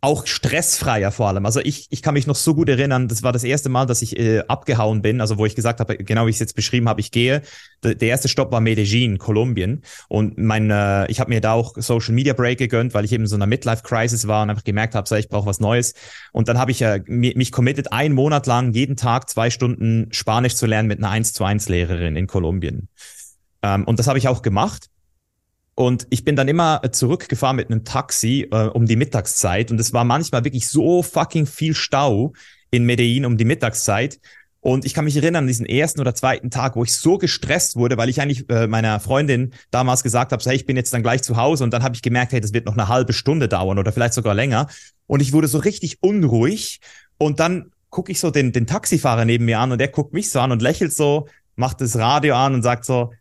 auch stressfreier vor allem. Also ich, ich kann mich noch so gut erinnern, das war das erste Mal, dass ich äh, abgehauen bin, also wo ich gesagt habe, genau wie ich es jetzt beschrieben habe, ich gehe. Der, der erste Stopp war Medellin, Kolumbien. Und mein, äh, ich habe mir da auch Social Media Break gegönnt, weil ich eben so einer Midlife-Crisis war und einfach gemerkt habe, so, ich brauche was Neues. Und dann habe ich äh, mich committed, einen Monat lang jeden Tag zwei Stunden Spanisch zu lernen mit einer 1 zu 1 Lehrerin in Kolumbien. Ähm, und das habe ich auch gemacht. Und ich bin dann immer zurückgefahren mit einem Taxi äh, um die Mittagszeit. Und es war manchmal wirklich so fucking viel Stau in Medellin um die Mittagszeit. Und ich kann mich erinnern an diesen ersten oder zweiten Tag, wo ich so gestresst wurde, weil ich eigentlich äh, meiner Freundin damals gesagt habe, so, hey, ich bin jetzt dann gleich zu Hause. Und dann habe ich gemerkt, hey, das wird noch eine halbe Stunde dauern oder vielleicht sogar länger. Und ich wurde so richtig unruhig. Und dann gucke ich so den, den Taxifahrer neben mir an und der guckt mich so an und lächelt so, macht das Radio an und sagt so,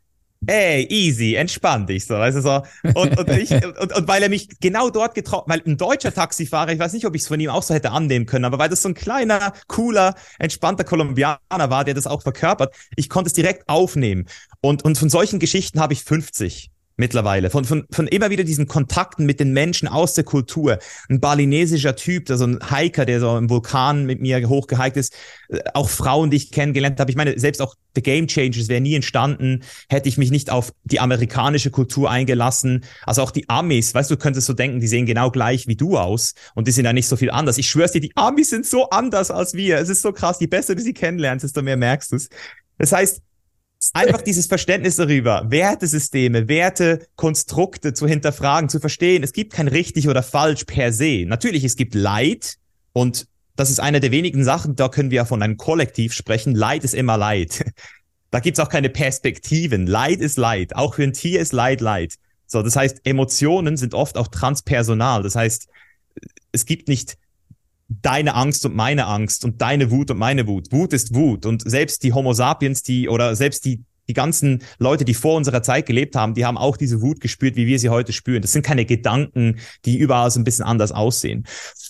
ey, easy, entspann dich, so, weißt du, so. Und, und, ich, und, und weil er mich genau dort getroffen, weil ein deutscher Taxifahrer, ich weiß nicht, ob ich es von ihm auch so hätte annehmen können, aber weil das so ein kleiner, cooler, entspannter Kolumbianer war, der das auch verkörpert, ich konnte es direkt aufnehmen. Und, und von solchen Geschichten habe ich 50 mittlerweile. Von, von, von immer wieder diesen Kontakten mit den Menschen aus der Kultur. Ein balinesischer Typ, so ein Hiker, der so im Vulkan mit mir hochgehiked ist. Äh, auch Frauen, die ich kennengelernt habe. Ich meine, selbst auch The Game Changers wäre nie entstanden, hätte ich mich nicht auf die amerikanische Kultur eingelassen. Also auch die Amis, weißt du, du könntest so denken, die sehen genau gleich wie du aus und die sind ja nicht so viel anders. Ich schwör's dir, die Amis sind so anders als wir. Es ist so krass. Je besser du sie kennenlernst, desto mehr merkst du es. Das heißt, Einfach dieses Verständnis darüber, Wertesysteme, Wertekonstrukte zu hinterfragen, zu verstehen. Es gibt kein richtig oder falsch per se. Natürlich, es gibt Leid und das ist eine der wenigen Sachen, da können wir von einem Kollektiv sprechen. Leid ist immer Leid. Da gibt's auch keine Perspektiven. Leid ist Leid. Auch für ein Tier ist Leid Leid. So, das heißt, Emotionen sind oft auch transpersonal. Das heißt, es gibt nicht deine Angst und meine Angst und deine Wut und meine Wut. Wut ist Wut und selbst die Homo sapiens, die oder selbst die die ganzen Leute, die vor unserer Zeit gelebt haben, die haben auch diese Wut gespürt, wie wir sie heute spüren. Das sind keine Gedanken, die überall so ein bisschen anders aussehen.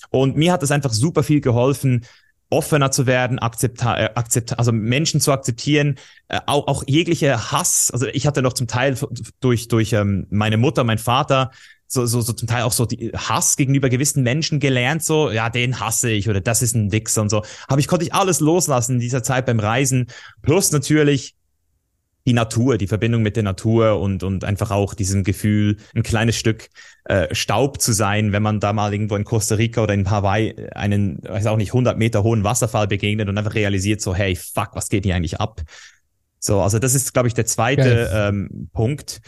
Und mir hat das einfach super viel geholfen, offener zu werden, akzepta äh, akzept also Menschen zu akzeptieren, äh, auch, auch jegliche Hass. Also ich hatte noch zum Teil durch, durch ähm, meine Mutter, mein Vater, so, so, so zum Teil auch so die Hass gegenüber gewissen Menschen gelernt, so, ja, den hasse ich oder das ist ein Wichser und so. Aber ich konnte ich alles loslassen in dieser Zeit beim Reisen. Plus natürlich die Natur, die Verbindung mit der Natur und, und einfach auch diesem Gefühl, ein kleines Stück äh, Staub zu sein, wenn man da mal irgendwo in Costa Rica oder in Hawaii einen, weiß auch nicht, 100 Meter hohen Wasserfall begegnet und einfach realisiert so, hey, fuck, was geht hier eigentlich ab? So, also das ist, glaube ich, der zweite ähm, Punkt.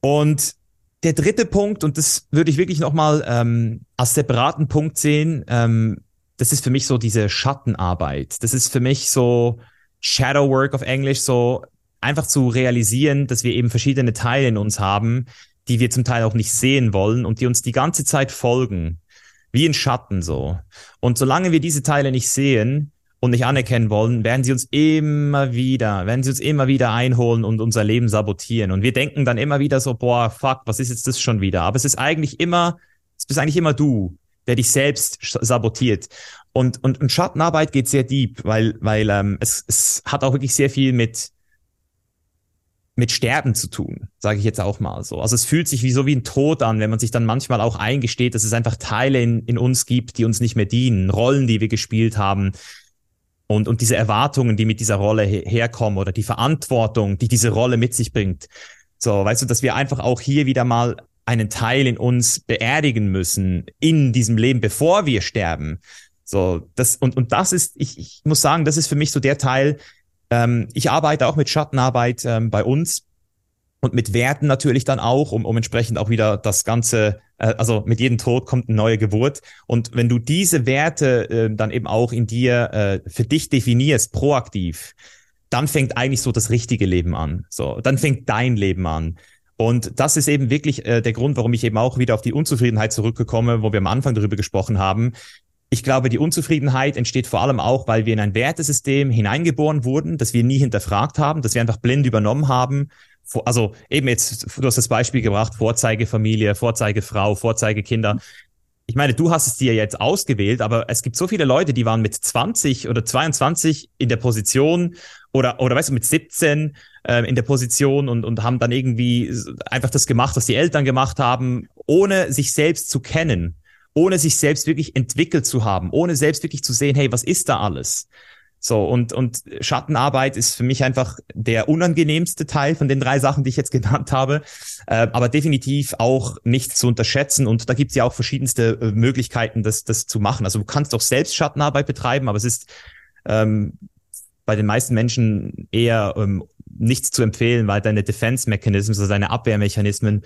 Und der dritte Punkt, und das würde ich wirklich nochmal ähm, als separaten Punkt sehen, ähm, das ist für mich so diese Schattenarbeit. Das ist für mich so Shadow Work auf Englisch, so einfach zu realisieren, dass wir eben verschiedene Teile in uns haben, die wir zum Teil auch nicht sehen wollen und die uns die ganze Zeit folgen. Wie in Schatten so. Und solange wir diese Teile nicht sehen, und nicht anerkennen wollen, werden sie uns immer wieder, werden sie uns immer wieder einholen und unser Leben sabotieren. Und wir denken dann immer wieder so, boah, fuck, was ist jetzt das schon wieder? Aber es ist eigentlich immer, es bist eigentlich immer du, der dich selbst sabotiert. Und, und, und Schattenarbeit geht sehr deep, weil, weil ähm, es, es hat auch wirklich sehr viel mit, mit Sterben zu tun, sage ich jetzt auch mal so. Also es fühlt sich wie so wie ein Tod an, wenn man sich dann manchmal auch eingesteht, dass es einfach Teile in, in uns gibt, die uns nicht mehr dienen, Rollen, die wir gespielt haben, und, und diese Erwartungen, die mit dieser Rolle herkommen oder die Verantwortung, die diese Rolle mit sich bringt. So, weißt du, dass wir einfach auch hier wieder mal einen Teil in uns beerdigen müssen in diesem Leben, bevor wir sterben. So, das, und, und das ist, ich, ich muss sagen, das ist für mich so der Teil, ähm, ich arbeite auch mit Schattenarbeit ähm, bei uns und mit Werten natürlich dann auch, um, um entsprechend auch wieder das Ganze, also mit jedem Tod kommt eine neue Geburt. Und wenn du diese Werte äh, dann eben auch in dir äh, für dich definierst, proaktiv, dann fängt eigentlich so das richtige Leben an. So, dann fängt dein Leben an. Und das ist eben wirklich äh, der Grund, warum ich eben auch wieder auf die Unzufriedenheit zurückgekomme, wo wir am Anfang darüber gesprochen haben. Ich glaube, die Unzufriedenheit entsteht vor allem auch, weil wir in ein Wertesystem hineingeboren wurden, das wir nie hinterfragt haben, das wir einfach blind übernommen haben also eben jetzt, du hast das Beispiel gebracht, Vorzeigefamilie, Vorzeigefrau, Vorzeigekinder. Ich meine, du hast es dir jetzt ausgewählt, aber es gibt so viele Leute, die waren mit 20 oder 22 in der Position oder, oder weißt du, mit 17 äh, in der Position und, und haben dann irgendwie einfach das gemacht, was die Eltern gemacht haben, ohne sich selbst zu kennen, ohne sich selbst wirklich entwickelt zu haben, ohne selbst wirklich zu sehen, hey, was ist da alles? So, und, und Schattenarbeit ist für mich einfach der unangenehmste Teil von den drei Sachen, die ich jetzt genannt habe, äh, aber definitiv auch nicht zu unterschätzen. Und da gibt es ja auch verschiedenste äh, Möglichkeiten, das, das zu machen. Also du kannst auch selbst Schattenarbeit betreiben, aber es ist ähm, bei den meisten Menschen eher ähm, nichts zu empfehlen, weil deine Defense Mechanisms, also deine Abwehrmechanismen,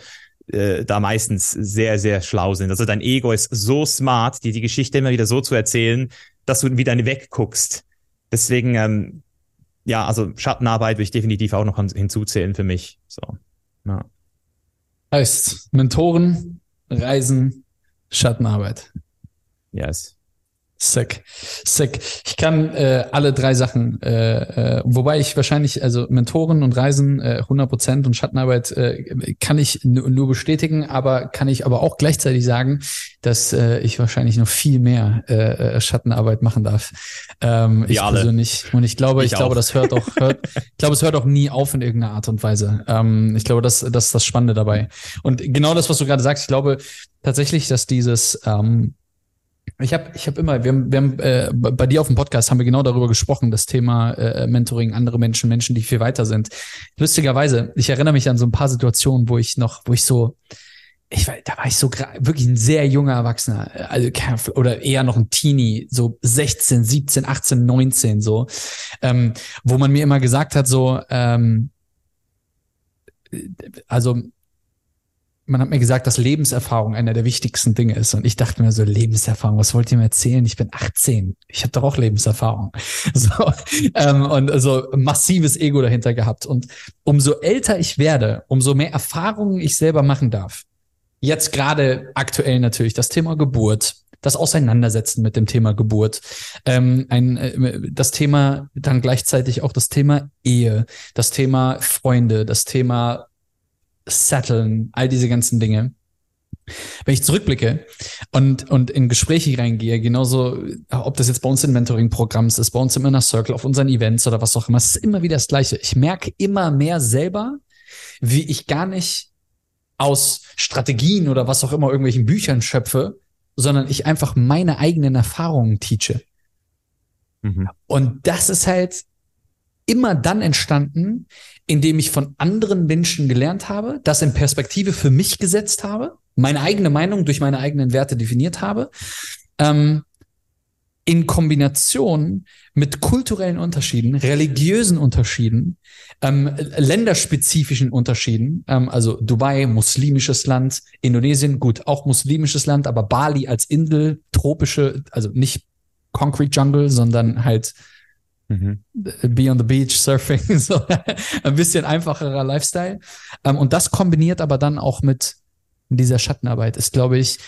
äh, da meistens sehr, sehr schlau sind. Also dein Ego ist so smart, dir die Geschichte immer wieder so zu erzählen, dass du wieder wegguckst deswegen, ähm, ja, also Schattenarbeit würde ich definitiv auch noch hinzuzählen für mich. So, ja. Heißt Mentoren, Reisen, Schattenarbeit. Yes. Sick, sick. Ich kann äh, alle drei Sachen, äh, äh, wobei ich wahrscheinlich, also Mentoren und Reisen äh, 100% und Schattenarbeit äh, kann ich nur bestätigen, aber kann ich aber auch gleichzeitig sagen, dass äh, ich wahrscheinlich noch viel mehr äh, äh Schattenarbeit machen darf. Ähm, ich alle. persönlich. Und ich glaube, ich, ich glaube, das hört auch, hört, ich glaube, es hört auch nie auf in irgendeiner Art und Weise. Ähm, ich glaube, das, das ist das Spannende dabei. Und genau das, was du gerade sagst, ich glaube tatsächlich, dass dieses ähm, ich habe ich hab immer, wir haben, wir haben äh, bei dir auf dem Podcast haben wir genau darüber gesprochen, das Thema äh, Mentoring, andere Menschen, Menschen, die viel weiter sind. Lustigerweise, ich erinnere mich an so ein paar Situationen, wo ich noch, wo ich so, ich war, da war ich so wirklich ein sehr junger Erwachsener, also oder eher noch ein Teenie, so 16, 17, 18, 19 so, ähm, wo man mir immer gesagt hat, so, ähm, also man hat mir gesagt, dass Lebenserfahrung einer der wichtigsten Dinge ist. Und ich dachte mir so, Lebenserfahrung, was wollt ihr mir erzählen? Ich bin 18. Ich habe doch auch Lebenserfahrung. So, ähm, und also massives Ego dahinter gehabt. Und umso älter ich werde, umso mehr Erfahrungen ich selber machen darf. Jetzt gerade aktuell natürlich das Thema Geburt, das Auseinandersetzen mit dem Thema Geburt, ähm, ein, äh, das Thema dann gleichzeitig auch das Thema Ehe, das Thema Freunde, das Thema Settlen, all diese ganzen Dinge. Wenn ich zurückblicke und, und in Gespräche reingehe, genauso, ob das jetzt bei uns in Mentoring-Programms ist, bei uns im Inner Circle, auf unseren Events oder was auch immer, es ist immer wieder das Gleiche. Ich merke immer mehr selber, wie ich gar nicht aus Strategien oder was auch immer irgendwelchen Büchern schöpfe, sondern ich einfach meine eigenen Erfahrungen teache. Mhm. Und das ist halt immer dann entstanden, indem ich von anderen Menschen gelernt habe, das in Perspektive für mich gesetzt habe, meine eigene Meinung durch meine eigenen Werte definiert habe, ähm, in Kombination mit kulturellen Unterschieden, religiösen Unterschieden, ähm, länderspezifischen Unterschieden, ähm, also Dubai, muslimisches Land, Indonesien, gut, auch muslimisches Land, aber Bali als Insel, tropische, also nicht Concrete Jungle, sondern halt mhm. Be on the Beach, Surfing, so ein bisschen einfacherer Lifestyle. Ähm, und das kombiniert aber dann auch mit dieser Schattenarbeit ist, glaube ich,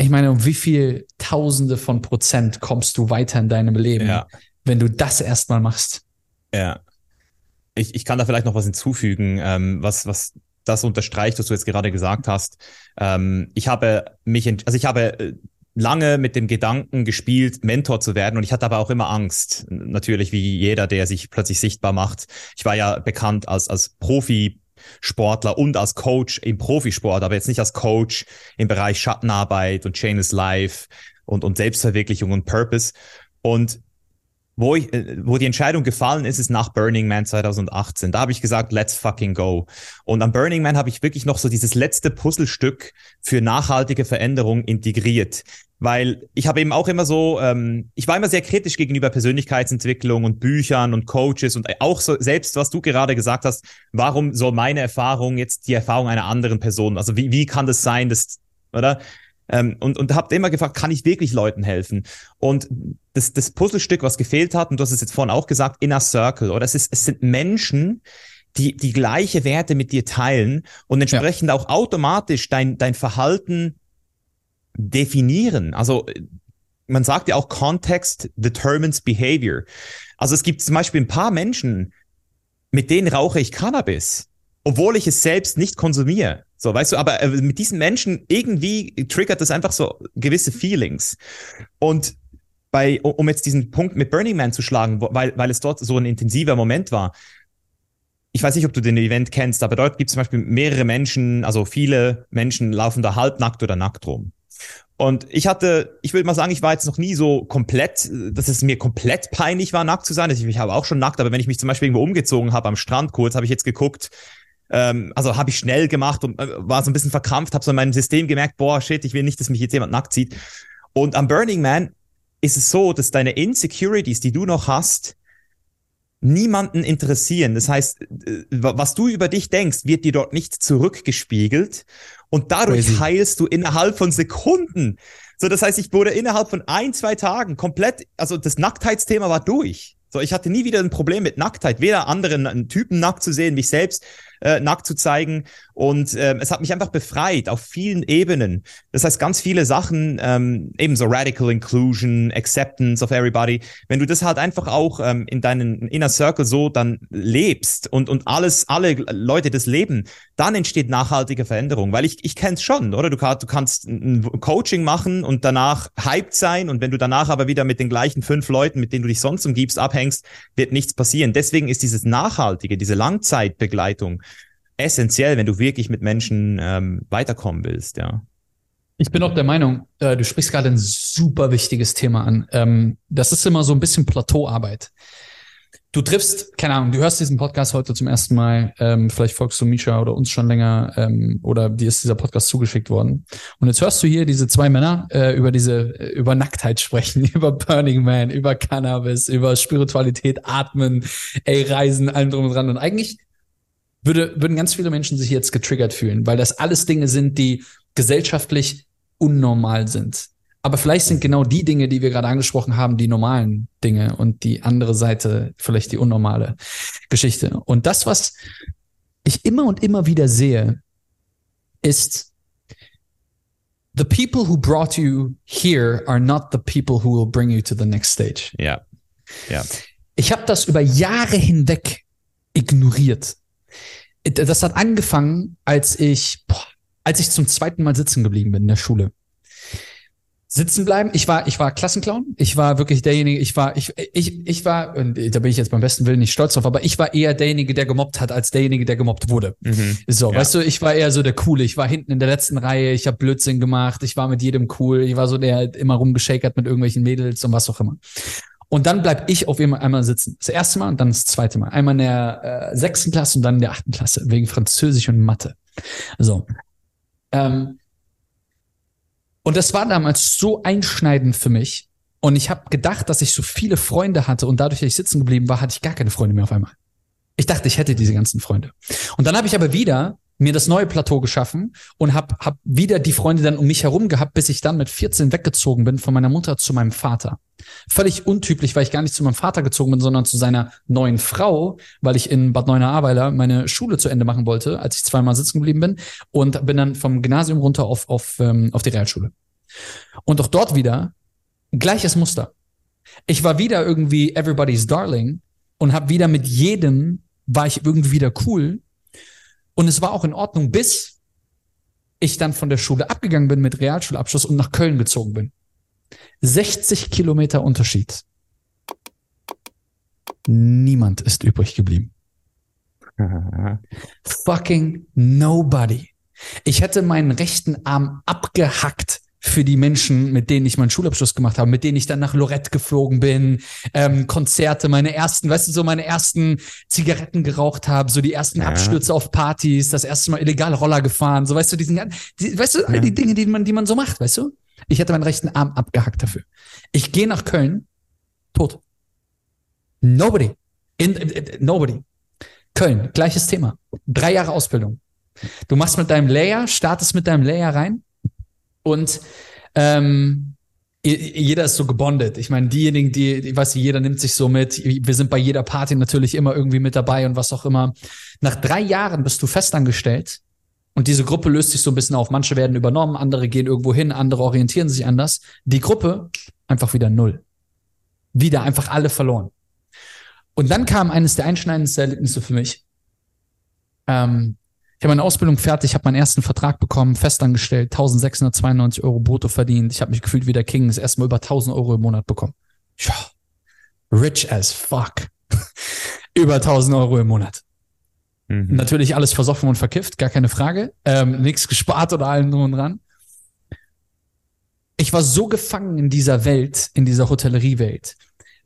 ich meine, um wie viel Tausende von Prozent kommst du weiter in deinem Leben, ja. wenn du das erstmal machst? Ja. Ich, ich kann da vielleicht noch was hinzufügen, ähm, was, was das unterstreicht, was du jetzt gerade gesagt hast. Ähm, ich habe mich, also ich habe äh, lange mit dem Gedanken gespielt, Mentor zu werden und ich hatte aber auch immer Angst, natürlich wie jeder, der sich plötzlich sichtbar macht. Ich war ja bekannt als, als Profi Sportler und als Coach im Profisport, aber jetzt nicht als Coach im Bereich Schattenarbeit und Chainless Life und, und Selbstverwirklichung und Purpose. Und wo, ich, äh, wo die Entscheidung gefallen ist, ist nach Burning Man 2018. Da habe ich gesagt, let's fucking go. Und am Burning Man habe ich wirklich noch so dieses letzte Puzzlestück für nachhaltige Veränderung integriert. Weil ich habe eben auch immer so, ähm, ich war immer sehr kritisch gegenüber Persönlichkeitsentwicklung und Büchern und Coaches und auch so selbst, was du gerade gesagt hast, warum soll meine Erfahrung jetzt die Erfahrung einer anderen Person, also wie, wie kann das sein, dass, oder? Ähm, und, und habt immer gefragt, kann ich wirklich Leuten helfen? Und das, das Puzzlestück, was gefehlt hat, und du hast es jetzt vorhin auch gesagt, Inner Circle, oder es, ist, es sind Menschen, die die gleiche Werte mit dir teilen und entsprechend ja. auch automatisch dein, dein Verhalten definieren. Also man sagt ja auch Context determines behavior. Also es gibt zum Beispiel ein paar Menschen, mit denen rauche ich Cannabis, obwohl ich es selbst nicht konsumiere. So, weißt du, aber äh, mit diesen Menschen irgendwie triggert das einfach so gewisse Feelings. Und bei, um jetzt diesen Punkt mit Burning Man zu schlagen, weil, weil es dort so ein intensiver Moment war. Ich weiß nicht, ob du den Event kennst, aber dort gibt es zum Beispiel mehrere Menschen, also viele Menschen laufen da halbnackt oder nackt rum. Und ich hatte, ich würde mal sagen, ich war jetzt noch nie so komplett, dass es mir komplett peinlich war, nackt zu sein. Also ich habe auch schon nackt, aber wenn ich mich zum Beispiel irgendwo umgezogen habe am Strand kurz, habe ich jetzt geguckt, ähm, also habe ich schnell gemacht und äh, war so ein bisschen verkrampft, habe so in meinem System gemerkt, boah, shit, ich will nicht, dass mich jetzt jemand nackt sieht. Und am Burning Man ist es so, dass deine Insecurities, die du noch hast, niemanden interessieren. Das heißt, äh, was du über dich denkst, wird dir dort nicht zurückgespiegelt und dadurch Crazy. heilst du innerhalb von Sekunden. So, das heißt, ich wurde innerhalb von ein, zwei Tagen komplett, also das Nacktheitsthema war durch. So, ich hatte nie wieder ein Problem mit Nacktheit, weder anderen Typen nackt zu sehen, mich selbst äh, nackt zu zeigen. Und ähm, es hat mich einfach befreit auf vielen Ebenen. Das heißt, ganz viele Sachen, ähm, eben so Radical Inclusion, Acceptance of Everybody, wenn du das halt einfach auch ähm, in deinen Inner Circle so dann lebst und, und alles, alle Leute das leben, dann entsteht nachhaltige Veränderung. Weil ich, ich kenne es schon, oder? Du, du kannst ein Coaching machen und danach hyped sein und wenn du danach aber wieder mit den gleichen fünf Leuten, mit denen du dich sonst umgibst, abhängst, wird nichts passieren. Deswegen ist dieses Nachhaltige, diese Langzeitbegleitung essentiell, wenn du wirklich mit Menschen ähm, weiterkommen willst, ja. Ich bin auch der Meinung, äh, du sprichst gerade ein super wichtiges Thema an. Ähm, das ist immer so ein bisschen Plateauarbeit. Du triffst, keine Ahnung, du hörst diesen Podcast heute zum ersten Mal, ähm, vielleicht folgst du Misha oder uns schon länger ähm, oder dir ist dieser Podcast zugeschickt worden. Und jetzt hörst du hier diese zwei Männer äh, über diese, äh, über Nacktheit sprechen, über Burning Man, über Cannabis, über Spiritualität, Atmen, ey, Reisen, allem drum und dran. Und eigentlich würde, würden ganz viele Menschen sich jetzt getriggert fühlen, weil das alles Dinge sind, die gesellschaftlich unnormal sind. Aber vielleicht sind genau die Dinge, die wir gerade angesprochen haben, die normalen Dinge und die andere Seite vielleicht die unnormale Geschichte. Und das, was ich immer und immer wieder sehe, ist, the people who brought you here are not the people who will bring you to the next stage. Ja. Ja. Ich habe das über Jahre hinweg ignoriert das hat angefangen, als ich, boah, als ich zum zweiten Mal sitzen geblieben bin in der Schule. Sitzen bleiben. Ich war, ich war Klassenclown. Ich war wirklich derjenige, ich war, ich, ich, ich war, und da bin ich jetzt beim besten Willen nicht stolz drauf, aber ich war eher derjenige, der gemobbt hat, als derjenige, der gemobbt wurde. Mhm. So, Ja. weißt du, ich war eher so der Coole. Ich war hinten in der letzten Reihe, ich habe Blödsinn gemacht, ich war mit jedem cool, ich war so der immer rumgeschakert mit irgendwelchen Mädels und was auch immer. Und dann bleib ich auf einmal, einmal sitzen. Das erste Mal und dann das zweite Mal. Einmal in der äh, sechsten Klasse und dann in der achten Klasse, wegen Französisch und Mathe. So. Ähm, und das war damals so einschneidend für mich. Und ich habe gedacht, dass ich so viele Freunde hatte und dadurch, dass ich sitzen geblieben war, hatte ich gar keine Freunde mehr auf einmal. Ich dachte, ich hätte diese ganzen Freunde. Und dann habe ich aber wieder mir das neue Plateau geschaffen und habe hab wieder die Freunde dann um mich herum gehabt, bis ich dann mit 14 weggezogen bin von meiner Mutter zu meinem Vater. Völlig untypisch, weil ich gar nicht zu meinem Vater gezogen bin, sondern zu seiner neuen Frau, weil ich in Bad Neuenahr-Ahrweiler meine Schule zu Ende machen wollte, als ich zweimal sitzen geblieben bin und bin dann vom Gymnasium runter auf, auf, ähm, auf die Realschule. Und auch dort wieder gleiches Muster. Ich war wieder irgendwie everybody's darling und habe wieder mit jedem war ich irgendwie wieder cool und es war auch in Ordnung, bis ich dann von der Schule abgegangen bin mit Realschulabschluss und nach Köln gezogen bin. 60 Kilometer Unterschied. Niemand ist übrig geblieben. Fucking nobody. Ich hätte meinen rechten Arm abgehackt für die Menschen, mit denen ich meinen Schulabschluss gemacht habe, mit denen ich dann nach Lorette geflogen bin, ähm, Konzerte, meine ersten, weißt du, so meine ersten Zigaretten geraucht habe, so die ersten Ja. Abstürze auf Partys, das erste Mal illegal Roller gefahren, so weißt du, diesen, gan- die, weißt du, all die Dinge, die man, die man so macht, weißt du? Ich hätte meinen rechten Arm abgehackt dafür. Ich gehe nach Köln, tot. Nobody. In, in, in, nobody. Köln, gleiches Thema. Drei Jahre Ausbildung. Du machst mit deinem Layer, startest mit deinem Layer rein und ähm, jeder ist so gebondet. Ich meine, diejenigen, die, ich weiß nicht, jeder nimmt sich so mit. Wir sind bei jeder Party natürlich immer irgendwie mit dabei und was auch immer. Nach drei Jahren bist du festangestellt und diese Gruppe löst sich so ein bisschen auf. Manche werden übernommen, andere gehen irgendwo hin, andere orientieren sich anders. Die Gruppe einfach wieder null. Wieder einfach alle verloren. Und dann kam eines der einschneidendsten Erlebnisse für mich. Ähm, ich habe meine Ausbildung fertig, habe meinen ersten Vertrag bekommen, festangestellt, 1692 Euro brutto verdient. Ich habe mich gefühlt wie der King, das erste Mal über 1000 Euro im Monat bekommen. Ja, rich as fuck. über 1000 Euro im Monat. Mhm. Natürlich alles versoffen und verkifft, gar keine Frage. Ähm, nichts gespart oder allem drum und dran. Ich war so gefangen in dieser Welt, in dieser Hotelleriewelt.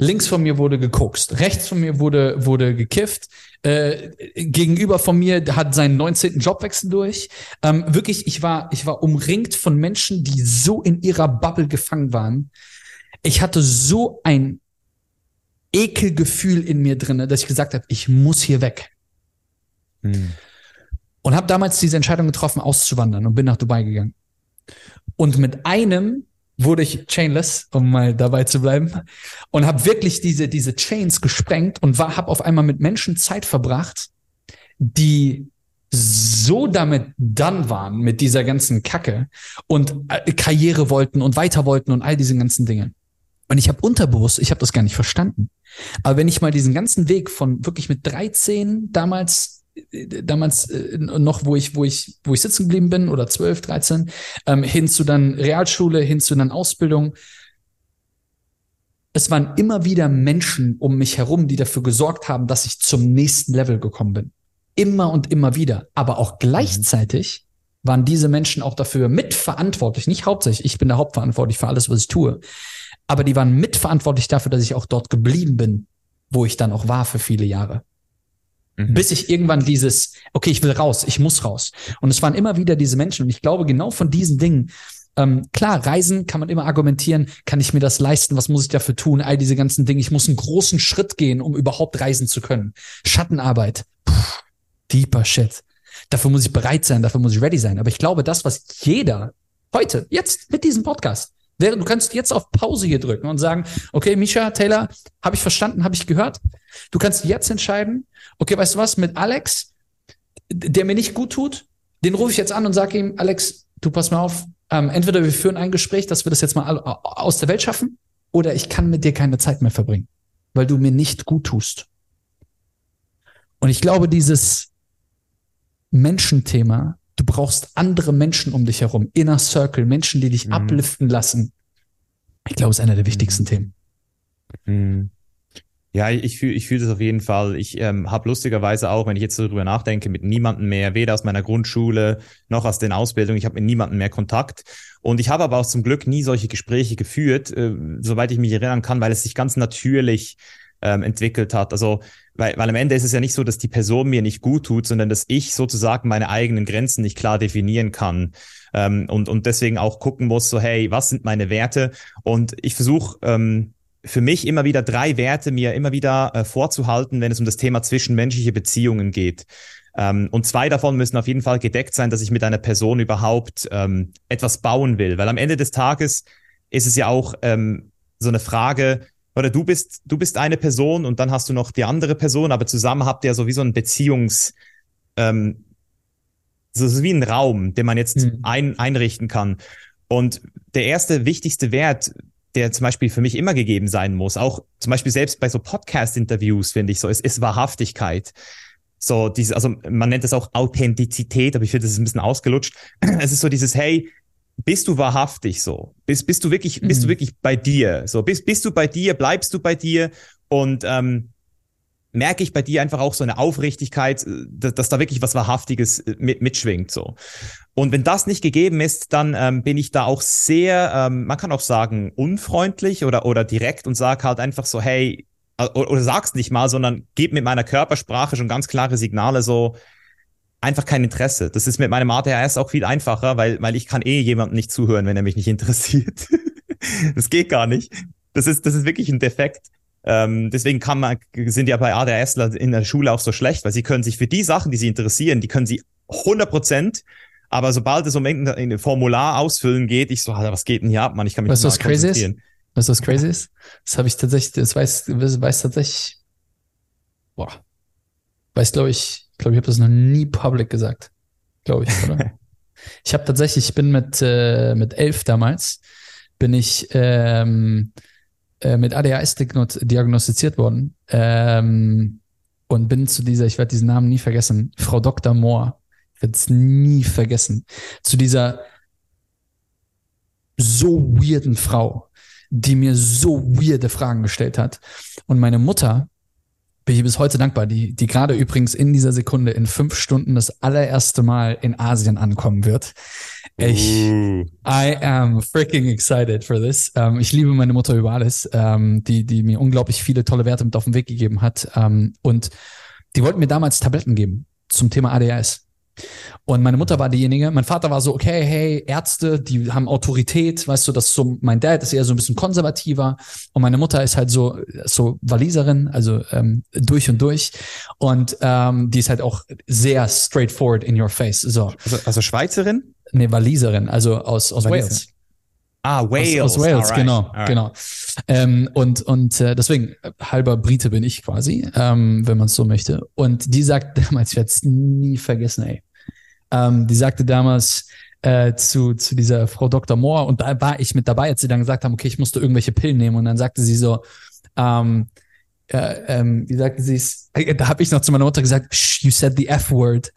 Links von mir wurde gekokst, rechts von mir wurde, wurde gekifft, äh, gegenüber von mir hat seinen 19. Jobwechsel durch. Ähm, wirklich, ich war, ich war umringt von Menschen, die so in ihrer Bubble gefangen waren. Ich hatte so ein Ekelgefühl in mir drinne, dass ich gesagt habe, ich muss hier weg. Mhm. Und habe damals diese Entscheidung getroffen, auszuwandern und bin nach Dubai gegangen. Und mit einem wurde ich chainless, um mal dabei zu bleiben, und habe wirklich diese diese Chains gesprengt und war habe auf einmal mit Menschen Zeit verbracht, die so damit dann waren mit dieser ganzen Kacke und äh, Karriere wollten und weiter wollten und all diese ganzen Dinge. Und ich habe unterbewusst, ich habe das gar nicht verstanden. Aber wenn ich mal diesen ganzen Weg von wirklich mit 13 damals damals äh, noch, wo ich, wo ich, wo ich sitzen geblieben bin, oder 12, 13, ähm, hin zu dann Realschule, hin zu dann Ausbildung. Es waren immer wieder Menschen um mich herum, die dafür gesorgt haben, dass ich zum nächsten Level gekommen bin. Immer und immer wieder. Aber auch gleichzeitig waren diese Menschen auch dafür mitverantwortlich, nicht hauptsächlich, ich bin da hauptverantwortlich für alles, was ich tue, aber die waren mitverantwortlich dafür, dass ich auch dort geblieben bin, wo ich dann auch war für viele Jahre Mhm. bis ich irgendwann dieses, okay, ich will raus, ich muss raus. Und es waren immer wieder diese Menschen. Und ich glaube, genau von diesen Dingen, ähm, klar, Reisen kann man immer argumentieren, kann ich mir das leisten, was muss ich dafür tun, all diese ganzen Dinge. Ich muss einen großen Schritt gehen, um überhaupt reisen zu können. Schattenarbeit, puh, deeper Shit. Dafür muss ich bereit sein, dafür muss ich ready sein. Aber ich glaube, das, was jeder heute, jetzt mit diesem Podcast, du kannst jetzt auf Pause hier drücken und sagen, okay, Misha, Taylor, habe ich verstanden, habe ich gehört. Du kannst jetzt entscheiden, okay, weißt du was, mit Alex, der mir nicht gut tut, den rufe ich jetzt an und sage ihm, Alex, du pass mal auf, ähm, entweder wir führen ein Gespräch, dass wir das jetzt mal aus der Welt schaffen, oder ich kann mit dir keine Zeit mehr verbringen, weil du mir nicht gut tust. Und ich glaube, dieses Menschenthema, du brauchst andere Menschen um dich herum, Inner Circle, Menschen, die dich Mhm. upliften lassen. Ich glaube, es ist einer der wichtigsten Mhm. Themen. Mhm. Ja, ich fühle ich fühl das auf jeden Fall. Ich ähm, habe lustigerweise auch, wenn ich jetzt so drüber nachdenke, mit niemandem mehr, weder aus meiner Grundschule noch aus den Ausbildungen, ich habe mit niemandem mehr Kontakt. Und ich habe aber auch zum Glück nie solche Gespräche geführt, äh, soweit ich mich erinnern kann, weil es sich ganz natürlich ähm, entwickelt hat. Also, weil, weil am Ende ist es ja nicht so, dass die Person mir nicht gut tut, sondern dass ich sozusagen meine eigenen Grenzen nicht klar definieren kann. Ähm, und, und deswegen auch gucken muss, so, hey, was sind meine Werte? Und ich versuche, ähm, für mich immer wieder drei Werte mir immer wieder äh, vorzuhalten, wenn es um das Thema zwischenmenschliche Beziehungen geht. Ähm, und zwei davon müssen auf jeden Fall gedeckt sein, dass ich mit einer Person überhaupt ähm, etwas bauen will. Weil am Ende des Tages ist es ja auch ähm, so eine Frage, oder du bist, du bist eine Person und dann hast du noch die andere Person, aber zusammen habt ihr sowieso ein Beziehungs, ähm, so, so wie ein Raum, den man jetzt Mhm. ein, einrichten kann. Und der erste wichtigste Wert, der zum Beispiel für mich immer gegeben sein muss, auch zum Beispiel selbst bei so Podcast-Interviews, finde ich so, ist, ist Wahrhaftigkeit. So, diese, also man nennt es auch Authentizität, aber ich finde, das ist ein bisschen ausgelutscht. Es ist so dieses, hey, bist du wahrhaftig so? Bist, bist du wirklich, bist du Mhm. wirklich bei dir? So, bist, bist du bei dir, bleibst du bei dir? Und ähm, merke ich bei dir einfach auch so eine Aufrichtigkeit, äh, dass, dass da wirklich was Wahrhaftiges äh, mit, mitschwingt. So. Und wenn das nicht gegeben ist, dann ähm, bin ich da auch sehr, ähm, man kann auch sagen, unfreundlich oder, oder direkt und sag halt einfach so, hey, äh, oder, oder sag's nicht mal, sondern gib mit meiner Körpersprache schon ganz klare Signale, so einfach kein Interesse. Das ist mit meinem ADHS auch viel einfacher, weil, weil ich kann eh jemandem nicht zuhören, wenn er mich nicht interessiert. das geht gar nicht. Das ist, das ist wirklich ein Defekt. Ähm, deswegen kann man, sind ja bei ADHSler in der Schule auch so schlecht, weil sie können sich für die Sachen, die sie interessieren, die können sie 100 Prozent, aber sobald es um irgendein Formular ausfüllen geht, ich so, was geht denn hier ab, Mann, ich kann mich Weißt nicht was crazy ist? Weißt du, was crazy ist? Das habe ich tatsächlich, das weiß, das weiß tatsächlich, boah, weiß, glaube ich, glaube ich, habe das noch nie public gesagt. Glaube ich, oder? ich habe tatsächlich, ich bin mit, äh, mit elf damals, bin ich ähm, äh, mit ADHS diagno- diagnostiziert worden ähm, und bin zu dieser, ich werde diesen Namen nie vergessen, Frau Dr. Moore, ich werde es nie vergessen, zu dieser so weirden Frau, die mir so weirde Fragen gestellt hat. Und meine Mutter, bin ich bis heute dankbar, die, die gerade übrigens in dieser Sekunde in fünf Stunden das allererste Mal in Asien ankommen wird. Ich, Uh. I am freaking excited for this. Ähm, ich liebe meine Mutter über alles, ähm, die, die mir unglaublich viele tolle Werte mit auf den Weg gegeben hat. Ähm, und die wollten mir damals Tabletten geben zum Thema ADHS. Und meine Mutter war diejenige, mein Vater war so, okay, hey, Ärzte, die haben Autorität, weißt du, das ist so, mein Dad ist eher so ein bisschen konservativer und meine Mutter ist halt so, so Waliserin, also ähm, durch und durch und ähm, die ist halt auch sehr straightforward in your face, so, Also, also Schweizerin? ne, Waliserin, also aus, aus Waliser. Wales. Ah, Wales. Aus, aus Wales, Alright. genau, Alright. genau. Ähm, und und äh, deswegen, halber Brite bin ich quasi, ähm, wenn man es so möchte. Und die sagt damals, ich werde es nie vergessen, ey. Ähm, die sagte damals äh, zu, zu dieser Frau Dr. Moore, und da war ich mit dabei, als sie dann gesagt haben, okay, ich musste irgendwelche Pillen nehmen. Und dann sagte sie so, ähm, äh, ähm, wie sagte sie es? Äh, Da habe ich noch zu meiner Mutter gesagt, you said the F-word,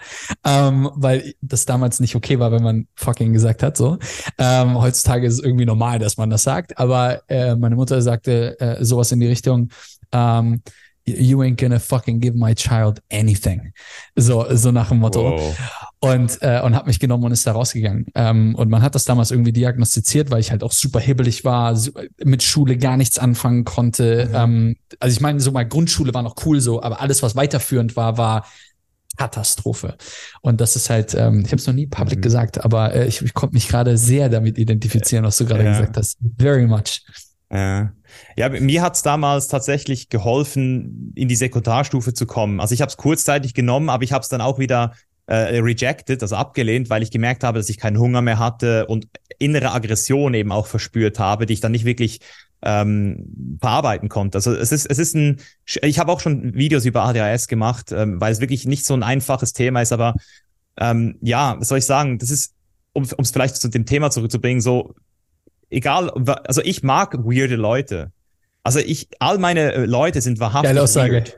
ähm, weil das damals nicht okay war, wenn man fucking gesagt hat. So, ähm, heutzutage ist es irgendwie normal, dass man das sagt. Aber äh, meine Mutter sagte äh, sowas in die Richtung. Ähm, You ain't gonna fucking give my child anything. So, so nach dem Motto Wow. Und, äh, und hat mich genommen und ist da rausgegangen. Ähm, und man hat das damals irgendwie diagnostiziert, weil ich halt auch super hibbelig war, mit Schule gar nichts anfangen konnte. Mhm. Ähm, also ich meine, so mal Grundschule war noch cool so, aber alles, was weiterführend war, war Katastrophe. Und das ist halt, ähm, ich habe es noch nie public Mhm. gesagt, aber äh, ich, ich konnte mich gerade sehr damit identifizieren, was du gerade Ja. gesagt hast. Very much. Ja, ja mir hat's damals tatsächlich geholfen, in die Sekundarstufe zu kommen. Also ich habe es kurzzeitig genommen, aber ich habe es dann auch wieder äh, rejected, also abgelehnt, weil ich gemerkt habe, dass ich keinen Hunger mehr hatte und innere Aggression eben auch verspürt habe, die ich dann nicht wirklich ähm, verarbeiten konnte. Also es ist, es ist ein, ich habe auch schon Videos über ADHS gemacht, ähm, weil es wirklich nicht so ein einfaches Thema ist, aber ähm, ja, was soll ich sagen, das ist, um es vielleicht zu dem Thema zurückzubringen, so egal, also ich mag weirde Leute. Also ich, all meine äh, Leute sind wahrhaftig Geile Aussage. weird.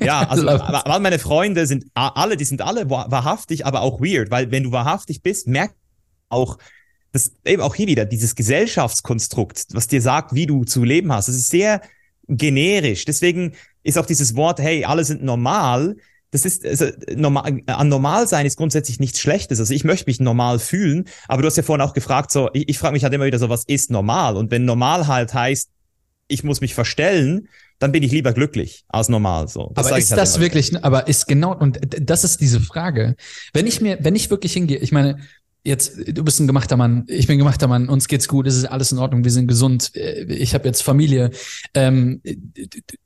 Ja, also aber meine Freunde sind alle, die sind alle wahrhaftig, aber auch weird, weil wenn du wahrhaftig bist, merkt auch das eben auch hier wieder dieses Gesellschaftskonstrukt, was dir sagt, wie du zu leben hast. Das ist sehr generisch. Deswegen ist auch dieses Wort, hey, alle sind normal. Das ist also, normal, an normal sein ist grundsätzlich nichts Schlechtes. Also ich möchte mich normal fühlen, aber du hast ja vorhin auch gefragt, so ich, ich frage mich halt immer wieder so, was ist normal? Und wenn normal halt heißt, ich muss mich verstellen, dann bin ich lieber glücklich als normal. So. Das aber ist halt das wirklich, aber ist genau, und das ist diese Frage. Wenn ich mir, wenn ich wirklich hingehe, ich meine, jetzt, du bist ein gemachter Mann, ich bin ein gemachter Mann, uns geht's gut, es ist alles in Ordnung, wir sind gesund, äh, ich habe jetzt Familie, ähm,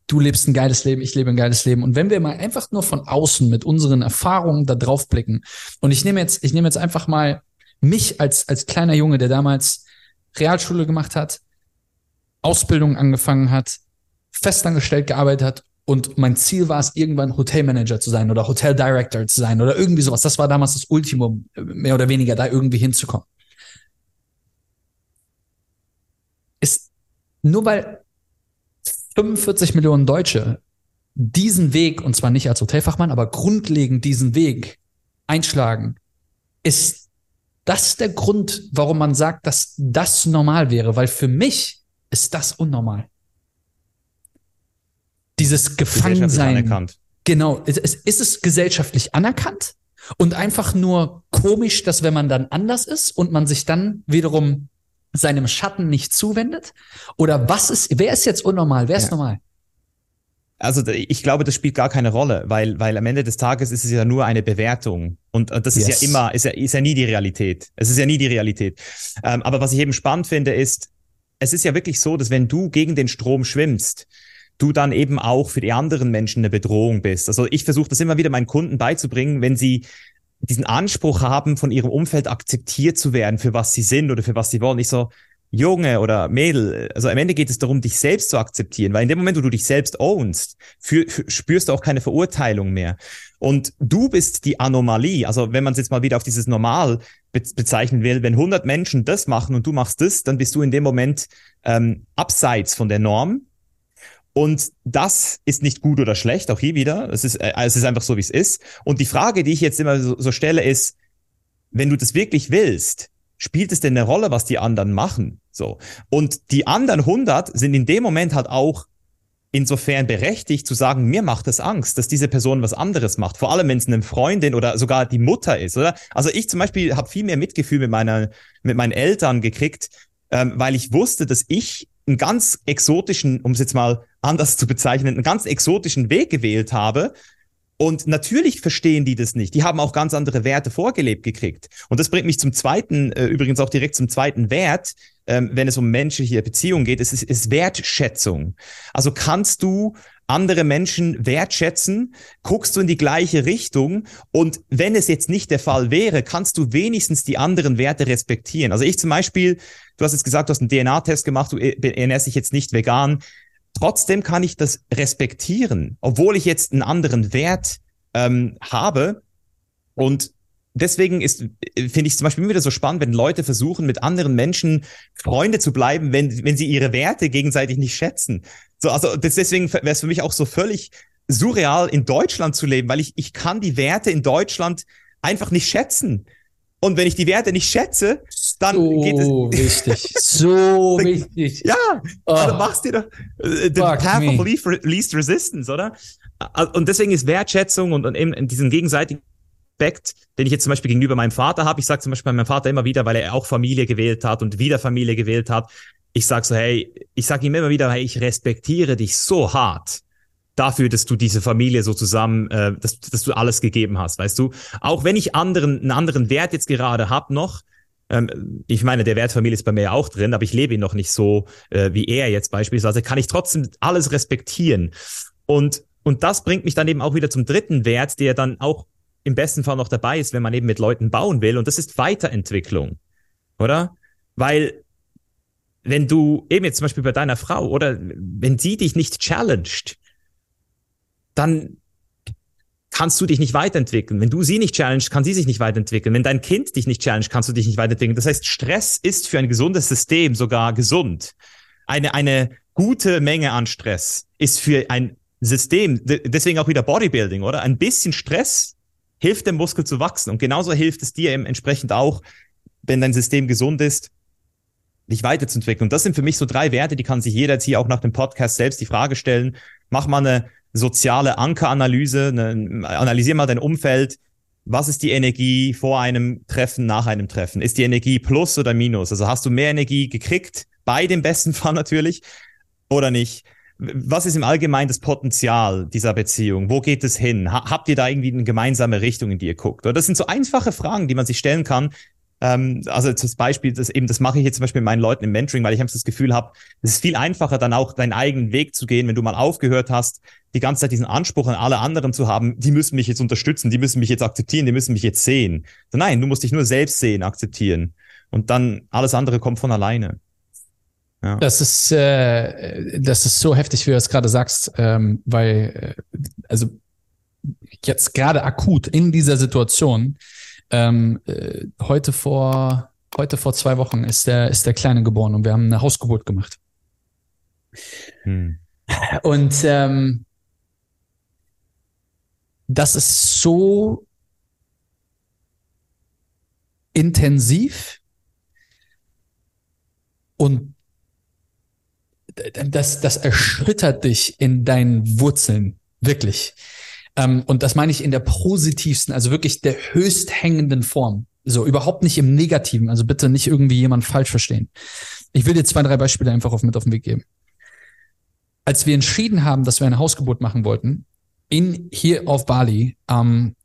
du lebst ein geiles Leben, ich lebe ein geiles Leben. Und wenn wir mal einfach nur von außen mit unseren Erfahrungen da drauf blicken, und ich nehme jetzt, ich nehme jetzt einfach mal mich als, als kleiner Junge, der damals Realschule gemacht hat, Ausbildung angefangen hat, festangestellt gearbeitet hat und mein Ziel war es, irgendwann Hotelmanager zu sein oder Hotel Director zu sein oder irgendwie sowas. Das war damals das Ultimum, mehr oder weniger, da irgendwie hinzukommen. Ist nur weil 45 Millionen Deutsche diesen Weg, und zwar nicht als Hotelfachmann, aber grundlegend diesen Weg einschlagen, ist das der Grund, warum man sagt, dass das normal wäre, weil für mich ist das unnormal dieses Gefangensein. Genau. Ist, ist es gesellschaftlich anerkannt und einfach nur komisch, dass wenn man dann anders ist und man sich dann wiederum seinem Schatten nicht zuwendet? Oder was ist, wer ist jetzt unnormal? Wer ist ja. normal? Also ich glaube, das spielt gar keine Rolle, weil, weil am Ende des Tages ist es ja nur eine Bewertung. Und, das yes. ist ja immer, ist ja, ist ja nie die Realität. Es ist ja nie die Realität. Ähm, aber was ich eben spannend finde, ist, es ist ja wirklich so, dass wenn du gegen den Strom schwimmst, du dann eben auch für die anderen Menschen eine Bedrohung bist. Also ich versuche das immer wieder meinen Kunden beizubringen, wenn sie diesen Anspruch haben, von ihrem Umfeld akzeptiert zu werden, für was sie sind oder für was sie wollen. Ich so, Junge oder Mädel, also am Ende geht es darum, dich selbst zu akzeptieren, weil in dem Moment, wo du dich selbst ownst, für, für, spürst du auch keine Verurteilung mehr. Und du bist die Anomalie. Also wenn man es jetzt mal wieder auf dieses Normal be bezeichnen will, wenn 100 Menschen das machen und du machst das, dann bist du in dem Moment ähm, abseits von der Norm und das ist nicht gut oder schlecht, auch hier wieder. Es ist, äh, es ist einfach so, wie es ist. Und die Frage, die ich jetzt immer so, so stelle, ist, wenn du das wirklich willst, spielt es denn eine Rolle, was die anderen machen? So. Und die anderen 100 sind in dem Moment halt auch insofern berechtigt zu sagen, mir macht es Angst, dass diese Person was anderes macht. Vor allem, wenn es eine Freundin oder sogar die Mutter ist, oder? Also ich zum Beispiel habe viel mehr Mitgefühl mit meiner, mit meinen Eltern gekriegt, ähm, weil ich wusste, dass ich einen ganz exotischen, um es jetzt mal anders zu bezeichnen, einen ganz exotischen Weg gewählt habe. Und natürlich verstehen die das nicht. Die haben auch ganz andere Werte vorgelebt gekriegt. Und das bringt mich zum zweiten, äh, übrigens auch direkt zum zweiten Wert, ähm, wenn es um menschliche Beziehungen geht, es ist, ist Wertschätzung. Also kannst du andere Menschen wertschätzen, guckst du in die gleiche Richtung und wenn es jetzt nicht der Fall wäre, kannst du wenigstens die anderen Werte respektieren. Also ich zum Beispiel, du hast jetzt gesagt, du hast einen DNA-Test gemacht, du ernährst dich jetzt nicht vegan. Trotzdem kann ich das respektieren, obwohl ich jetzt einen anderen Wert ähm, habe und deswegen ist, finde ich zum Beispiel immer wieder so spannend, wenn Leute versuchen, mit anderen Menschen Freunde zu bleiben, wenn, wenn sie ihre Werte gegenseitig nicht schätzen. So, also deswegen wäre es für mich auch so völlig surreal, in Deutschland zu leben, weil ich, ich kann die Werte in Deutschland einfach nicht schätzen. Und wenn ich die Werte nicht schätze, dann so geht es. So wichtig. So wichtig. Ja, oh. also machst du doch äh, the path me. of least, least resistance, oder? Und deswegen ist Wertschätzung und, und eben diesen gegenseitigen Respekt, den ich jetzt zum Beispiel gegenüber meinem Vater habe. Ich sage zum Beispiel meinem Vater immer wieder, weil er auch Familie gewählt hat und wieder Familie gewählt hat ich sag so, hey, ich sag ihm immer wieder, hey, ich respektiere dich so hart dafür, dass du diese Familie so zusammen, äh, dass, dass du alles gegeben hast, weißt du? Auch wenn ich anderen, einen anderen Wert jetzt gerade hab noch, ähm, ich meine, der Wert Familie ist bei mir ja auch drin, aber ich lebe ihn noch nicht so äh, wie er jetzt beispielsweise, kann ich trotzdem alles respektieren. Und, und das bringt mich dann eben auch wieder zum dritten Wert, der dann auch im besten Fall noch dabei ist, wenn man eben mit Leuten bauen will, und das ist Weiterentwicklung, oder? Weil wenn du eben jetzt zum Beispiel bei deiner Frau oder wenn sie dich nicht challenged, dann kannst du dich nicht weiterentwickeln. Wenn du sie nicht challenged, kann sie sich nicht weiterentwickeln. Wenn dein Kind dich nicht challenged, kannst du dich nicht weiterentwickeln. Das heißt, Stress ist für ein gesundes System sogar gesund. Eine, eine gute Menge an Stress ist für ein System, deswegen auch wieder Bodybuilding, oder? Ein bisschen Stress hilft dem Muskel zu wachsen. Und genauso hilft es dir eben entsprechend auch, wenn dein System gesund ist, dich weiterzuentwickeln. Und das sind für mich so drei Werte, die kann sich jeder jetzt hier auch nach dem Podcast selbst die Frage stellen. Mach mal eine soziale Ankeranalyse, eine, analysier mal dein Umfeld. Was ist die Energie vor einem Treffen, nach einem Treffen? Ist die Energie plus oder minus? Also hast du mehr Energie gekriegt, bei dem besten Fall natürlich, oder nicht? Was ist im Allgemeinen das Potenzial dieser Beziehung? Wo geht es hin? habt ihr da irgendwie eine gemeinsame Richtung, in die ihr guckt? Oder das sind so einfache Fragen, die man sich stellen kann, ähm, also zum Beispiel, das eben, das mache ich jetzt zum Beispiel mit meinen Leuten im Mentoring, weil ich einfach das Gefühl habe, es ist viel einfacher, dann auch deinen eigenen Weg zu gehen, wenn du mal aufgehört hast, die ganze Zeit diesen Anspruch an alle anderen zu haben, die müssen mich jetzt unterstützen, die müssen mich jetzt akzeptieren, die müssen mich jetzt sehen. Nein, du musst dich nur selbst sehen, akzeptieren. Und dann alles andere kommt von alleine. Ja. Das ist, äh, das ist so heftig, wie du es gerade sagst, ähm, weil, äh, also jetzt gerade akut in dieser Situation, ähm, äh, heute vor heute vor zwei Wochen ist der ist der Kleine geboren und wir haben eine Hausgeburt gemacht. Hm. Und ähm, das ist so intensiv und das, das erschüttert dich in deinen Wurzeln, wirklich. Ähm, und das meine ich in der positivsten, also wirklich der höchst hängenden Form. So, überhaupt nicht im Negativen. Also bitte nicht irgendwie jemand falsch verstehen. Ich will dir zwei, drei Beispiele einfach auf, mit auf den Weg geben. Als wir entschieden haben, dass wir eine Hausgeburt machen wollten, in, hier auf Bali, ähm,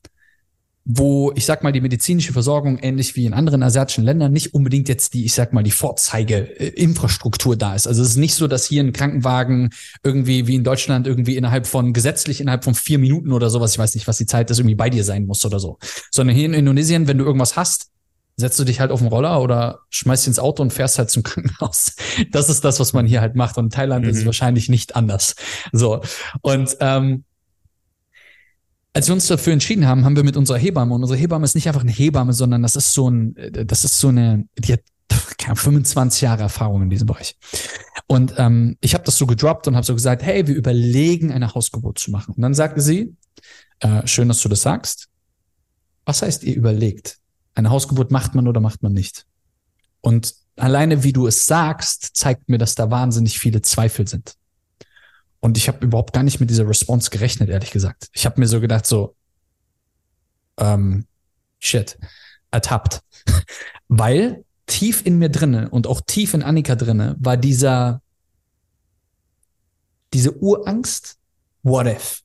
wo ich sag mal die medizinische Versorgung ähnlich wie in anderen asiatischen Ländern nicht unbedingt jetzt die ich sag mal die Vorzeige-Infrastruktur da ist. Also es ist nicht so, dass hier ein Krankenwagen irgendwie wie in Deutschland irgendwie innerhalb von gesetzlich innerhalb von vier Minuten oder sowas, ich weiß nicht, was die Zeit ist, irgendwie bei dir sein muss oder so. Sondern hier in Indonesien, wenn du irgendwas hast, setzt du dich halt auf den Roller oder schmeißt dich ins Auto und fährst halt zum Krankenhaus. Das ist das, was man hier halt macht. Und in Thailand mhm. ist es wahrscheinlich nicht anders. So und ähm, als wir uns dafür entschieden haben, haben wir mit unserer Hebamme, und unsere Hebamme ist nicht einfach eine Hebamme, sondern das ist so ein, das ist so eine, die hat 25 Jahre Erfahrung in diesem Bereich. Und ähm, ich habe das so gedroppt und habe so gesagt, hey, wir überlegen, eine Hausgeburt zu machen. Und dann sagte sie, äh, schön, dass du das sagst. Was heißt ihr überlegt? Eine Hausgeburt macht man oder macht man nicht? Und alleine wie du es sagst, zeigt mir, dass da wahnsinnig viele Zweifel sind. Und ich habe überhaupt gar nicht mit dieser Response gerechnet, ehrlich gesagt. Ich habe mir so gedacht, so, ähm, shit, ertappt. Weil tief in mir drinne und auch tief in Annika drinne war dieser, diese Urangst, what if?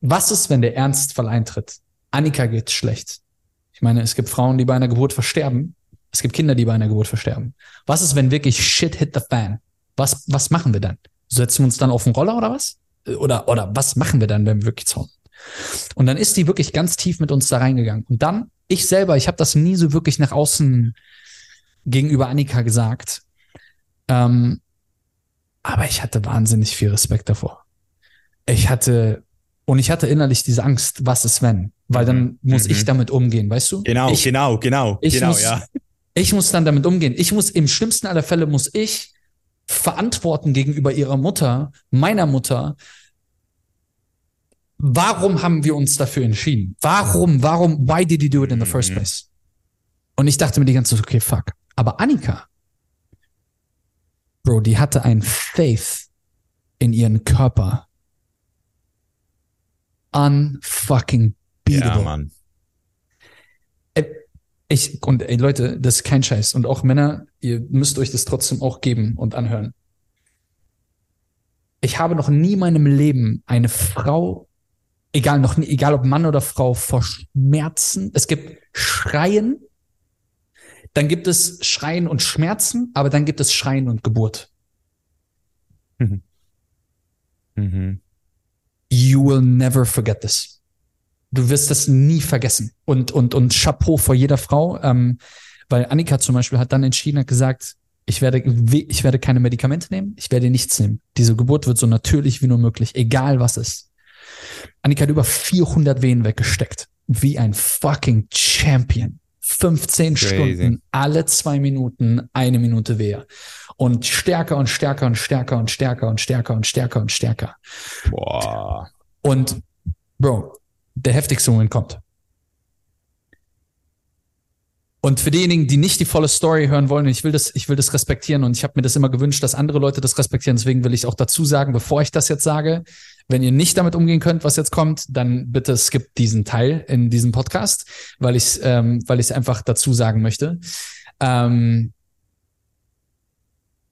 Was ist, wenn der Ernstfall eintritt? Annika geht schlecht. Ich meine, es gibt Frauen, die bei einer Geburt versterben. Es gibt Kinder, die bei einer Geburt versterben. Was ist, wenn wirklich shit hit the fan? Was, was machen wir dann? Setzen wir uns dann auf den Roller oder was? Oder, oder was machen wir dann, wenn wir wirklich zauen? Und dann ist die wirklich ganz tief mit uns da reingegangen. Und dann, ich selber, ich habe das nie so wirklich nach außen gegenüber Annika gesagt. Ähm, aber ich hatte wahnsinnig viel Respekt davor. Ich hatte, und ich hatte innerlich diese Angst, was ist wenn? Weil dann mhm. muss mhm. ich damit umgehen, weißt du? Genau, ich, genau, genau, ich genau, muss, ja. Ich muss dann damit umgehen. Ich muss, im schlimmsten aller Fälle muss ich verantworten gegenüber ihrer Mutter, meiner Mutter. Warum haben wir uns dafür entschieden? Warum, warum, why did you do it in the first mhm. place? Und ich dachte mir die ganze Zeit, okay, fuck. Aber Annika, Bro, die hatte ein Faith in ihren Körper. Unfucking beatable. Ja, Mann. Ich, und ey, Leute, das ist kein Scheiß. Und auch Männer, ihr müsst euch das trotzdem auch geben und anhören. Ich habe noch nie in meinem Leben eine Frau, egal noch nie, egal ob Mann oder Frau, vor Schmerzen. Es gibt Schreien, dann gibt es Schreien und Schmerzen, aber dann gibt es Schreien und Geburt. Mhm. Mhm. You will never forget this du wirst das nie vergessen. Und, und, und Chapeau vor jeder Frau, ähm, weil Annika zum Beispiel hat dann entschieden, hat gesagt, ich werde, ich werde keine Medikamente nehmen, ich werde nichts nehmen. Diese Geburt wird so natürlich wie nur möglich, egal was ist. Annika hat über 400 Wehen weggesteckt. Wie ein fucking Champion. 15 Crazy. Stunden, alle zwei Minuten, eine Minute Wehe. Und stärker und stärker und stärker und stärker und stärker und stärker und stärker. Boah. Und Bro, der heftigste Moment kommt. Und für diejenigen, die nicht die volle Story hören wollen, ich will das, ich will das respektieren und ich habe mir das immer gewünscht, dass andere Leute das respektieren. Deswegen will ich auch dazu sagen, bevor ich das jetzt sage, wenn ihr nicht damit umgehen könnt, was jetzt kommt, dann bitte skippt diesen Teil in diesem Podcast, weil ich ähm, weil ich es einfach dazu sagen möchte. Ähm,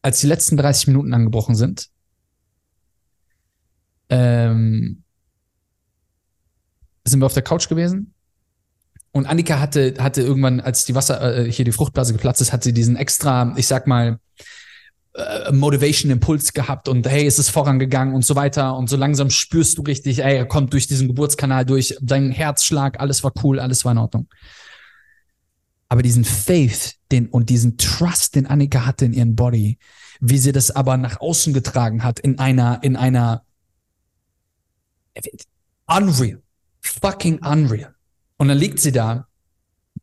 als die letzten 30 Minuten angebrochen sind, ähm, sind wir auf der Couch gewesen. Und Annika hatte, hatte irgendwann, als die Wasser, äh, hier die Fruchtblase geplatzt ist, hat sie diesen extra, ich sag mal, äh, Motivation Impuls gehabt und hey, es ist vorangegangen und so weiter. Und so langsam spürst du richtig, ey, er kommt durch diesen Geburtskanal durch, sein Herzschlag, alles war cool, alles war in Ordnung. Aber diesen Faith den, und diesen Trust, den Annika hatte in ihren Body, wie sie das aber nach außen getragen hat, in einer, in einer unreal, fucking unreal. Und dann liegt sie da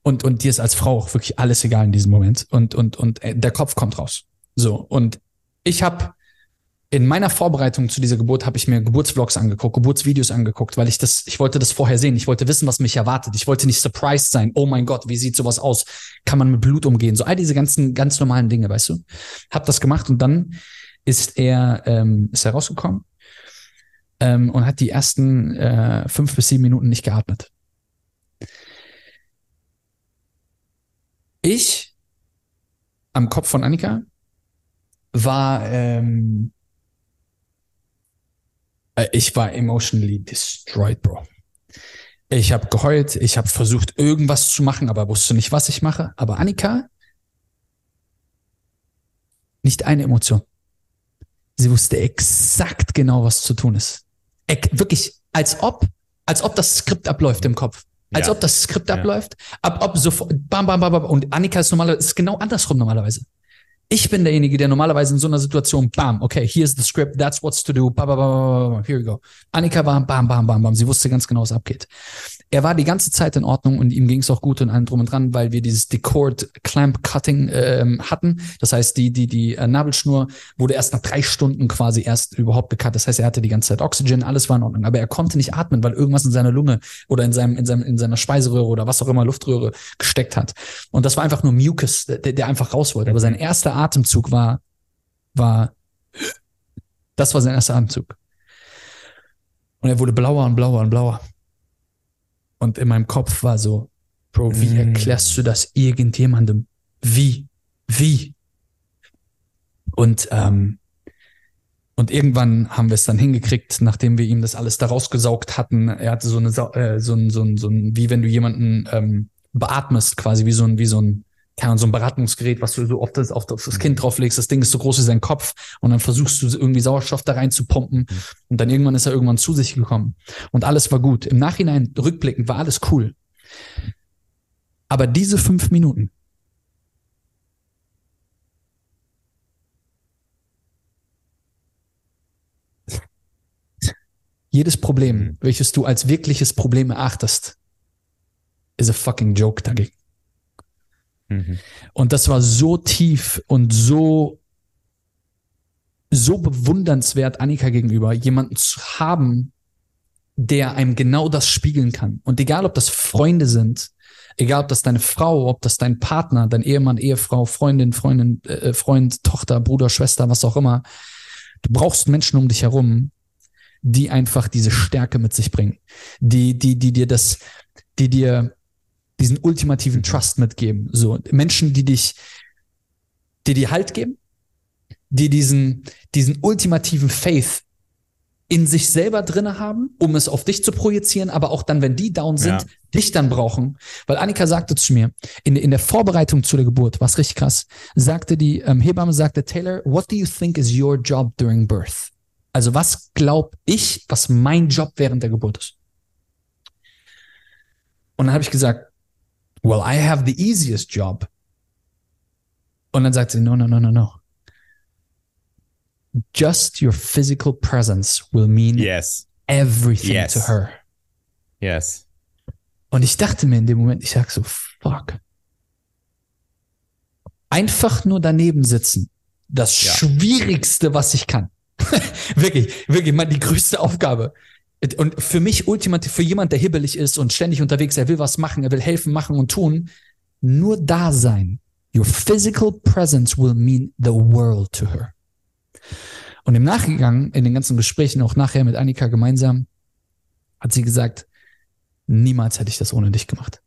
und, und dir ist als Frau auch wirklich alles egal in diesem Moment und, und, und äh, der Kopf kommt raus. So, und ich habe in meiner Vorbereitung zu dieser Geburt habe ich mir Geburtsvlogs angeguckt, Geburtsvideos angeguckt, weil ich das, ich wollte das vorher sehen. Ich wollte wissen, was mich erwartet. Ich wollte nicht surprised sein. Oh mein Gott, wie sieht sowas aus? Kann man mit Blut umgehen? So all diese ganzen ganz normalen Dinge, weißt du? Hab das gemacht und dann ist er ähm, ist er rausgekommen ähm, und hat die ersten äh, fünf bis sieben Minuten nicht geatmet. Ich am Kopf von Annika war ähm, äh, ich war emotionally destroyed, Bro. Ich habe geheult, ich habe versucht irgendwas zu machen, aber wusste nicht, was ich mache. Aber Annika nicht eine Emotion. Sie wusste exakt genau, was zu tun ist. Wirklich, als ob, als ob das Skript abläuft im Kopf. Als Ja. ob das Skript abläuft, ab, ob sofort, bam, bam, bam, bam. Und Annika ist normalerweise, ist genau andersrum normalerweise. Ich bin derjenige, der normalerweise in so einer Situation, bam, okay, here's the script, that's what's to do, bam, bam, bam, bam, here we go. Annika war bam, bam, bam, bam. Sie wusste ganz genau, was abgeht. Er war die ganze Zeit in Ordnung und ihm ging es auch gut und allem drum und dran, weil wir dieses Decord Clamp Cutting ähm, hatten. Das heißt, die, die, die äh, Nabelschnur wurde erst nach drei Stunden quasi erst überhaupt gecut. Das heißt, er hatte die ganze Zeit Oxygen, alles war in Ordnung. Aber er konnte nicht atmen, weil irgendwas in seiner Lunge oder in seinem, in seinem, in seiner Speiseröhre oder was auch immer, Luftröhre gesteckt hat. Und das war einfach nur Mucus, der, der einfach raus wollte. Aber sein erster Atemzug war, war, das war sein erster Atemzug. Und er wurde blauer und blauer und blauer. Und in meinem Kopf war so, Bro, wie Mm. erklärst du das irgendjemandem? Wie? Wie? Und, ähm, und irgendwann haben wir es dann hingekriegt, nachdem wir ihm das alles da rausgesaugt hatten. Er hatte so eine, äh, so ein, so ein, so ein, wie wenn du jemanden ähm, beatmest, quasi wie so ein, wie so ein, keine Ahnung, so ein Beratungsgerät, was du so auf das, auf das Kind drauflegst. Das Ding ist so groß wie sein Kopf und dann versuchst du irgendwie Sauerstoff da rein zu pumpen und dann irgendwann ist er irgendwann zu sich gekommen und alles war gut. Im Nachhinein rückblickend war alles cool. Aber diese fünf Minuten, jedes Problem, Mhm. welches du als wirkliches Problem erachtest, is a fucking joke dagegen. Mhm. Und das war so tief und so, so bewundernswert Annika gegenüber, jemanden zu haben, der einem genau das spiegeln kann. Und egal, ob das Freunde sind, egal, ob das deine Frau, ob das dein Partner, dein Ehemann, Ehefrau, Freundin, Freundin, äh, Freund, Tochter, Bruder, Schwester, was auch immer, du brauchst Menschen um dich herum, die einfach diese Stärke mit sich bringen, die, die, die dir das, die dir diesen ultimativen Trust mitgeben. So Menschen, die dich, die dir Halt geben, die diesen, diesen ultimativen Faith in sich selber drinne haben, um es auf dich zu projizieren, aber auch dann, wenn die down sind, Ja. dich dann brauchen. Weil Annika sagte zu mir, in, in der Vorbereitung zu der Geburt, was richtig krass, sagte die ähm, Hebamme, sagte Taylor, what do you think is your job during birth? Also was glaub ich, was mein Job während der Geburt ist? Und dann habe ich gesagt, well, I have the easiest job. Und dann sagt sie, no, no, no, no, no. Just your physical presence will mean Yes. everything Yes. to her. Yes. Und ich dachte mir in dem Moment, ich sag so, fuck. einfach nur daneben sitzen. Das Ja. Schwierigste, was ich kann. wirklich, wirklich, mal die größte Aufgabe. Und für mich ultimativ, für jemand, der hibbelig ist und ständig unterwegs, er will was machen, er will helfen, machen und tun, nur da sein. Your physical presence will mean the world to her. Und im Nachgang, in den ganzen Gesprächen, auch nachher mit Annika gemeinsam, hat sie gesagt, niemals hätte ich das ohne dich gemacht.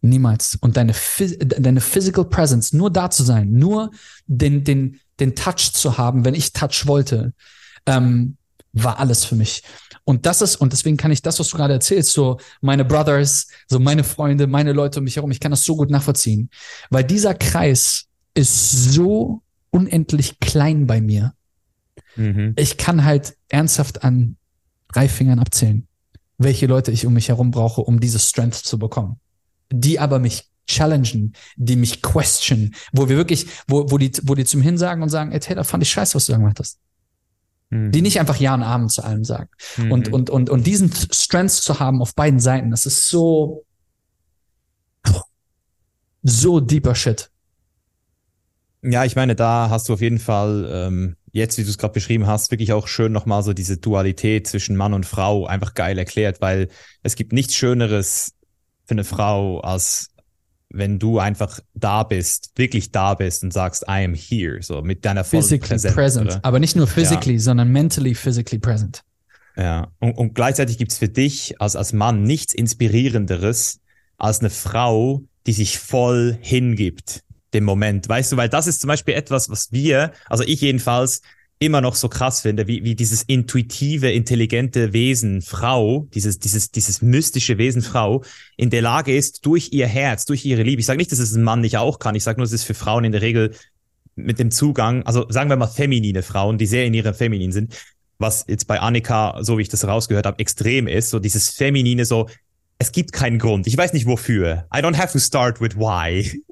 Niemals. Und deine, deine physical presence, nur da zu sein, nur den, den, den Touch zu haben, wenn ich Touch wollte, ähm, war alles für mich. Und das ist, und deswegen kann ich das, was du gerade erzählst, so meine Brothers, so meine Freunde, meine Leute um mich herum, ich kann das so gut nachvollziehen. Weil dieser Kreis ist so unendlich klein bei mir. Mhm. Ich kann halt ernsthaft an drei Fingern abzählen, welche Leute ich um mich herum brauche, um diese Strength zu bekommen. Die aber mich challengen, die mich question, wo wir wirklich, wo, wo die, wo die zum Hinsagen und sagen, ey Taylor, fand ich scheiße, was du da gemacht hast. Mhm. Die nicht einfach Ja und Amen zu allem sagen. Und, Mhm. und, und, und diesen Strength zu haben auf beiden Seiten, das ist so, so deeper Shit. Ja, ich meine, da hast du auf jeden Fall, ähm, jetzt, wie du es gerade beschrieben hast, wirklich auch schön nochmal so diese Dualität zwischen Mann und Frau einfach geil erklärt, weil es gibt nichts Schöneres für eine Frau, als wenn du einfach da bist, wirklich da bist und sagst, I am here, so mit deiner Physically Präsenz, present. oder? Aber nicht nur physically, sondern mentally physically present. Ja, und, und gleichzeitig gibt's für dich als, als Mann nichts Inspirierenderes als eine Frau, die sich voll hingibt dem Moment. Weißt du, weil das ist zum Beispiel etwas, was wir, also ich jedenfalls, immer noch so krass finde, wie, wie dieses intuitive, intelligente Wesen Frau, dieses, dieses, dieses mystische Wesen Frau in der Lage ist, durch ihr Herz, durch ihre Liebe, ich sage nicht, dass es ein Mann nicht auch kann, ich sage nur, es ist für Frauen in der Regel mit dem Zugang, also sagen wir mal feminine Frauen, die sehr in ihrer Feminin sind, was jetzt bei Annika, so wie ich das rausgehört habe, extrem ist, so dieses Feminine, so, es gibt keinen Grund. Ich weiß nicht wofür. I don't have to start with why.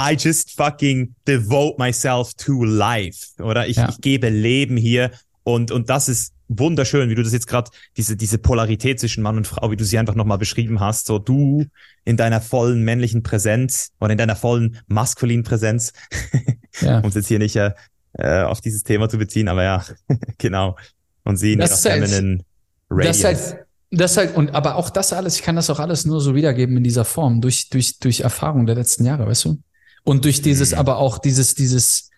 I just fucking devote myself to life. Oder ich, Ja. ich gebe Leben hier und, und das ist wunderschön, wie du das jetzt gerade, diese, diese Polarität zwischen Mann und Frau, wie du sie einfach nochmal beschrieben hast. So du in deiner vollen männlichen Präsenz oder in deiner vollen maskulinen Präsenz, Ja. um es jetzt hier nicht äh, äh, auf dieses Thema zu beziehen, aber ja, genau. Und sie in Das ihrer halt- feminine Das Radiance. ist halt, das halt, und aber auch das alles, ich kann das auch alles nur so wiedergeben in dieser Form, durch, durch, durch Erfahrung der letzten Jahre, weißt du? Und durch dieses, Mhm. aber auch dieses, dieses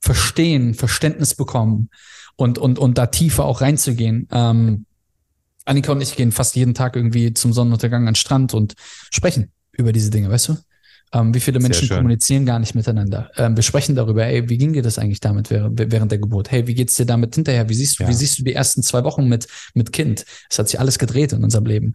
Verstehen, Verständnis bekommen und, und, und da tiefer auch reinzugehen. Ähm, Annika und ich gehen fast jeden Tag irgendwie zum Sonnenuntergang an den Strand und sprechen über diese Dinge, weißt du? Ähm, wie viele Menschen kommunizieren gar nicht miteinander? Ähm, wir sprechen darüber, ey, wie ging dir das eigentlich damit während, während der Geburt? Hey, wie geht's dir damit hinterher? Wie siehst du, Ja. wie siehst du die ersten zwei Wochen mit, mit Kind? Es hat sich alles gedreht in unserem Leben.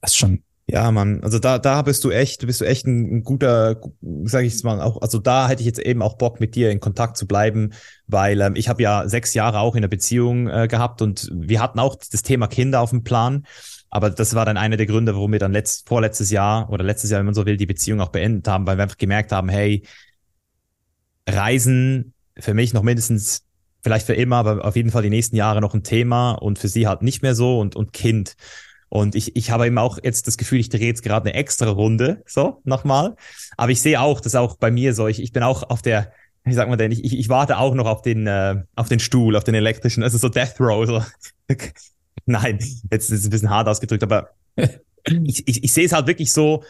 Das ist schon, Ja, Mann, also da, da bist du echt, bist du echt ein, ein guter, sag ich mal, auch, also da hätte ich jetzt eben auch Bock mit dir in Kontakt zu bleiben, weil ähm, ich habe ja sechs Jahre auch in einer Beziehung äh, gehabt und wir hatten auch das Thema Kinder auf dem Plan. Aber das war dann einer der Gründe, warum wir dann letzt, vorletztes Jahr oder letztes Jahr, wenn man so will, die Beziehung auch beendet haben, weil wir einfach gemerkt haben, hey, Reisen für mich noch mindestens, vielleicht für immer, aber auf jeden Fall die nächsten Jahre noch ein Thema und für sie halt nicht mehr so und, und Kind. Und ich, ich habe eben auch jetzt das Gefühl, ich drehe jetzt gerade eine extra Runde, so nochmal. Aber ich sehe auch, dass auch bei mir so, ich, ich bin auch auf der, wie sagt man denn, ich, ich, warte auch noch auf den, äh, auf den Stuhl, auf den elektrischen, also so Death Row. So. Nein, jetzt ist es ein bisschen hart ausgedrückt, aber ich, ich, ich sehe es halt wirklich so,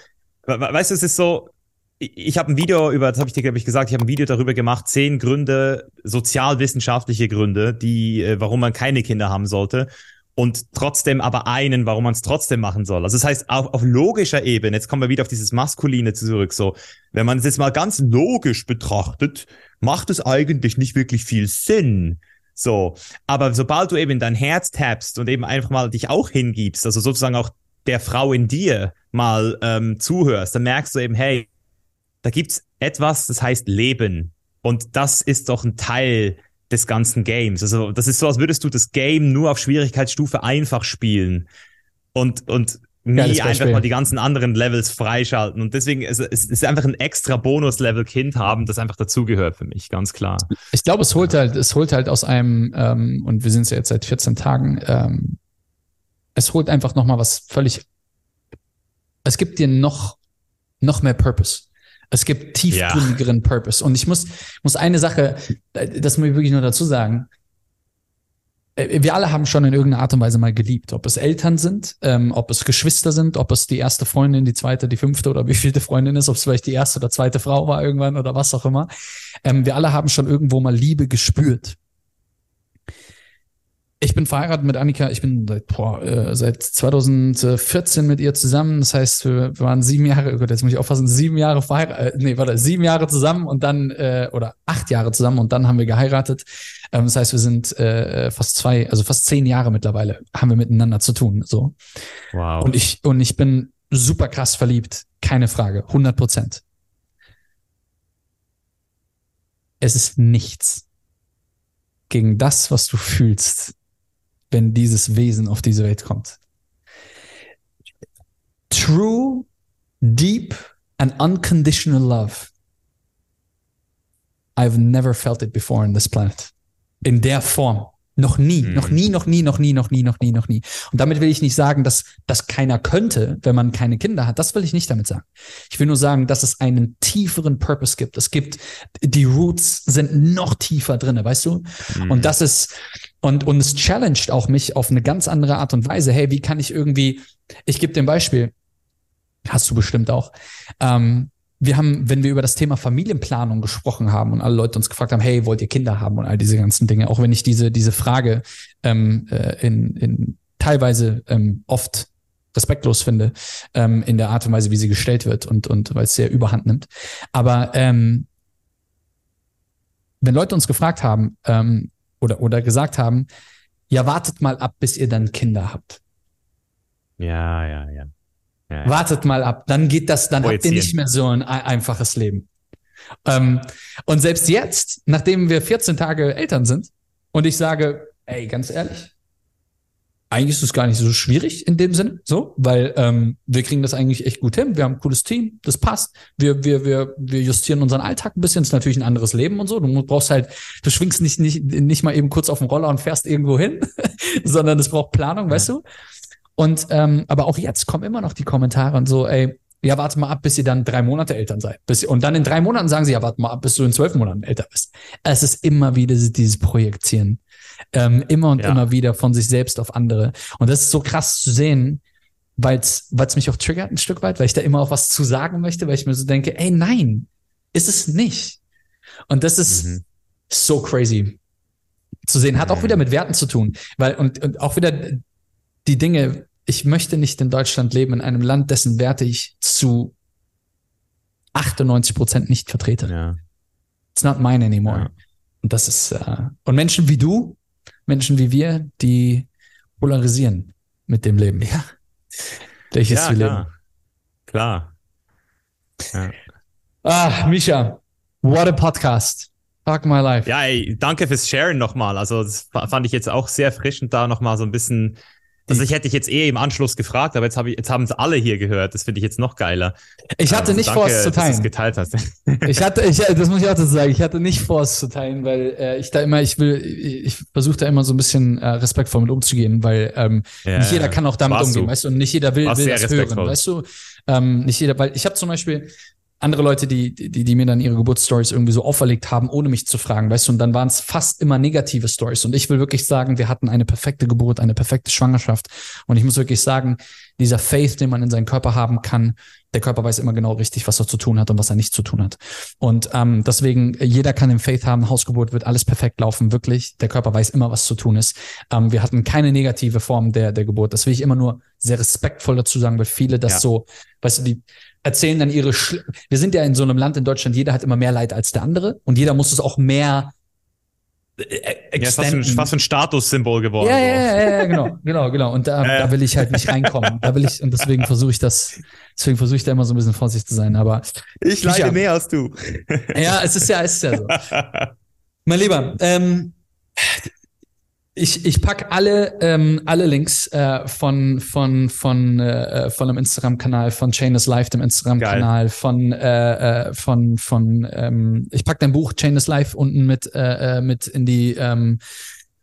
we- we- weißt du, es ist so, ich, ich habe ein Video über, das habe ich dir, glaube ich, gesagt, ich habe ein Video darüber gemacht, zehn Gründe, sozialwissenschaftliche Gründe, die, äh, warum man keine Kinder haben sollte und trotzdem aber einen, warum man es trotzdem machen soll. Also das heißt, auf, auf logischer Ebene, jetzt kommen wir wieder auf dieses Maskuline zurück, so, wenn man es jetzt mal ganz logisch betrachtet, macht es eigentlich nicht wirklich viel Sinn. So, aber sobald du eben dein Herz tappst und eben einfach mal dich auch hingibst, also sozusagen auch der Frau in dir mal ähm, zuhörst, dann merkst du eben, hey, da gibt's etwas, das heißt Leben. Und das ist doch ein Teil des ganzen Games. Also das ist so, als würdest du das Game nur auf Schwierigkeitsstufe einfach spielen und, und nie einfach mal die ganzen anderen Levels freischalten. Und deswegen ist es ist einfach ein extra Bonus-Level-Kind haben, das einfach dazugehört für mich, ganz klar. ich glaube, es holt halt, es holt halt aus einem, ähm, und wir sind es ja jetzt seit 14 Tagen, ähm, es holt einfach nochmal was völlig, es gibt dir noch, noch mehr Purpose. Es gibt tiefgründigeren ja. Purpose. Und ich muss, muss eine Sache, äh, das muss ich wirklich nur dazu sagen. Äh, wir alle haben schon in irgendeiner Art und Weise mal geliebt. Ob es Eltern sind, ähm, ob es Geschwister sind, ob es die erste Freundin, die zweite, die fünfte oder wie vielte Freundin ist, ob es vielleicht die erste oder zweite Frau war irgendwann oder was auch immer. Ähm, wir alle haben schon irgendwo mal Liebe gespürt. Ich bin verheiratet mit Annika. Ich bin seit, boah, äh, seit 2014 mit ihr zusammen. Das heißt, wir waren sieben Jahre, oh Gott, jetzt muss ich aufpassen, sieben Jahre verheiratet, äh, nee, warte, sieben Jahre zusammen und dann, äh, oder acht Jahre zusammen und dann haben wir geheiratet. Ähm, das heißt, wir sind äh, fast zwei, also fast zehn Jahre mittlerweile haben wir miteinander zu tun. So. Wow. Und ich, und ich bin super krass verliebt. Keine Frage. 100 Prozent. Es ist nichts gegen das, was du fühlst, wenn dieses Wesen auf diese Welt kommt. True, deep and unconditional love. I've never felt it before on this planet. In der Form. Noch nie, mhm. noch nie, noch nie, noch nie, noch nie, noch nie, noch nie. Und damit will ich nicht sagen, dass das keiner könnte, wenn man keine Kinder hat. Das will ich nicht damit sagen. Ich will nur sagen, dass es einen tieferen Purpose gibt. Es gibt, die Roots sind noch tiefer drinne, weißt du? Mhm. Und das ist, und, und es challenged auch mich auf eine ganz andere Art und Weise. Hey, wie kann ich irgendwie, ich gebe dir ein Beispiel, hast du bestimmt auch. Ähm, wir haben, wenn wir über das Thema Familienplanung gesprochen haben und alle Leute uns gefragt haben, hey, wollt ihr Kinder haben und all diese ganzen Dinge, auch wenn ich diese, diese Frage ähm, äh, in, in teilweise ähm, oft respektlos finde, ähm, in der Art und Weise, wie sie gestellt wird und, und weil es sehr überhand nimmt. Aber ähm, wenn Leute uns gefragt haben ähm, oder, oder gesagt haben, ja, wartet mal ab, bis ihr dann Kinder habt. Ja, ja, ja. Ja, Wartet mal ab, dann geht das, dann habt ihr nicht mehr so ein einfaches Leben. Ähm, und selbst jetzt, nachdem wir 14 Tage Eltern sind und ich sage, ey, ganz ehrlich, eigentlich ist es gar nicht so schwierig in dem Sinne, so, weil ähm, wir kriegen das eigentlich echt gut hin. Wir haben ein cooles Team, das passt. Wir, wir, wir, wir justieren unseren Alltag ein bisschen. ist natürlich ein anderes Leben und so. Du brauchst halt, du schwingst nicht, nicht, nicht mal eben kurz auf dem Roller und fährst irgendwo hin, sondern es braucht Planung, ja. weißt du? Und ähm, aber auch jetzt kommen immer noch die Kommentare und so, ey, ja, warte mal ab, bis ihr dann drei Monate Eltern seid. Bis, und dann in drei Monaten sagen sie, ja, warte mal ab, bis du in zwölf Monaten älter bist. Es ist immer wieder dieses Projektieren. Ähm, immer und ja. immer wieder von sich selbst auf andere. Und das ist so krass zu sehen, weil es mich auch triggert ein Stück weit, weil ich da immer auch was zu sagen möchte, weil ich mir so denke, ey, nein, ist es nicht. Und das ist mhm. so crazy zu sehen. Hat auch wieder mit Werten zu tun, weil und, und auch wieder die Dinge, ich möchte nicht in Deutschland leben, in einem Land, dessen Werte ich zu 98 Prozent nicht vertrete. Ja. It's not mine anymore. Ja. Und das ist, äh, und Menschen wie du, Menschen wie wir, die polarisieren mit dem Leben. Ja. Welches ja, wir klar. leben. Klar. Ja. Ah, Misha, what a podcast. Fuck my life. Ja, ey, danke fürs Sharen nochmal. Also, das fand ich jetzt auch sehr frischend, da nochmal so ein bisschen also ich hätte dich jetzt eh im Anschluss gefragt, aber jetzt, hab ich, jetzt haben es alle hier gehört. Das finde ich jetzt noch geiler. Ich hatte also nicht danke, vor, es zu teilen. Dass geteilt hast. ich hatte, ich, das muss ich auch dazu sagen, ich hatte nicht vor, es zu teilen, weil äh, ich da immer, ich will, ich, ich versuche da immer so ein bisschen äh, respektvoll mit umzugehen, weil ähm, ja, nicht jeder kann auch damit umgehen, du. weißt du, und nicht jeder will, will das hören, weißt du. Ähm, nicht jeder, weil ich habe zum Beispiel, andere Leute, die, die, die mir dann ihre Geburtsstories irgendwie so auferlegt haben, ohne mich zu fragen, weißt du, und dann waren es fast immer negative Stories. Und ich will wirklich sagen, wir hatten eine perfekte Geburt, eine perfekte Schwangerschaft. Und ich muss wirklich sagen, dieser Faith, den man in seinen Körper haben kann, der Körper weiß immer genau richtig, was er zu tun hat und was er nicht zu tun hat. Und ähm, deswegen, jeder kann den Faith haben, Hausgeburt wird alles perfekt laufen, wirklich. Der Körper weiß immer, was zu tun ist. Ähm, wir hatten keine negative Form der, der Geburt. Das will ich immer nur sehr respektvoll dazu sagen, weil viele das ja. so, weißt du, die, erzählen dann ihre, Schl wir sind ja in so einem Land in Deutschland, jeder hat immer mehr Leid als der andere und jeder muss es auch mehr äh, ja, fast ein, fast ein Statussymbol geworden. Ja, ja, ja, ja, genau, genau, genau. Und da, äh. da will ich halt nicht reinkommen. Da will ich, und deswegen versuche ich das, deswegen versuche ich da immer so ein bisschen vorsichtig zu sein. Aber ich leide ja, mehr als du. Ja, es ist ja, es ist ja so. mein Lieber, ähm, ich, ich pack alle, ähm, alle Links äh, von, von, von, äh, von einem Instagram-Kanal, von Chain is Life, dem Instagram-Kanal, von, äh, äh, von, von, ähm, ich pack dein Buch Chain is Life unten mit, äh, äh, mit in die, ähm,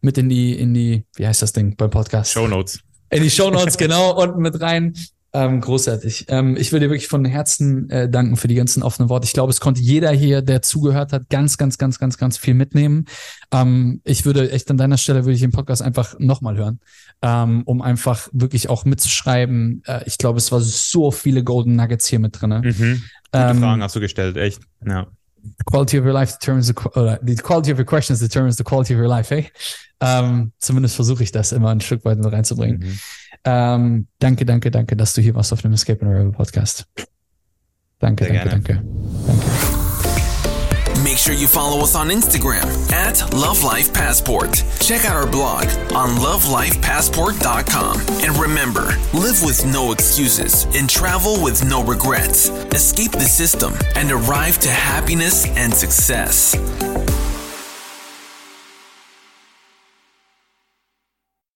mit in die, in die, wie heißt das Ding beim Podcast? Show Notes. In die Show Notes, genau, unten mit rein. Ähm, großartig. Ähm, ich will dir wirklich von Herzen äh, danken für die ganzen offenen Worte. Ich glaube, es konnte jeder hier, der zugehört hat, ganz, ganz, ganz, ganz, ganz viel mitnehmen. Ähm, ich würde echt an deiner Stelle würde ich den Podcast einfach nochmal hören, ähm, um einfach wirklich auch mitzuschreiben. Äh, ich glaube, es war so viele Golden Nuggets hier mit drinne. Mhm. Gute Ähm, Fragen hast du gestellt, echt. Ja. quality of your life determines the, oder the quality of your questions determines the quality of your life, hey? Ähm, zumindest versuche ich das immer ein Stück weit mit reinzubringen. Mhm. Ähm, danke, danke, danke, dass du hier warst auf dem Escape and Arrival Podcast. Danke, Sehr danke, gerne. danke. Danke. Make sure you follow us on Instagram at Love Life Passport. Check out our blog on lovelifepassport.com. And remember, live with no excuses and travel with no regrets. Escape the system and arrive to happiness and success.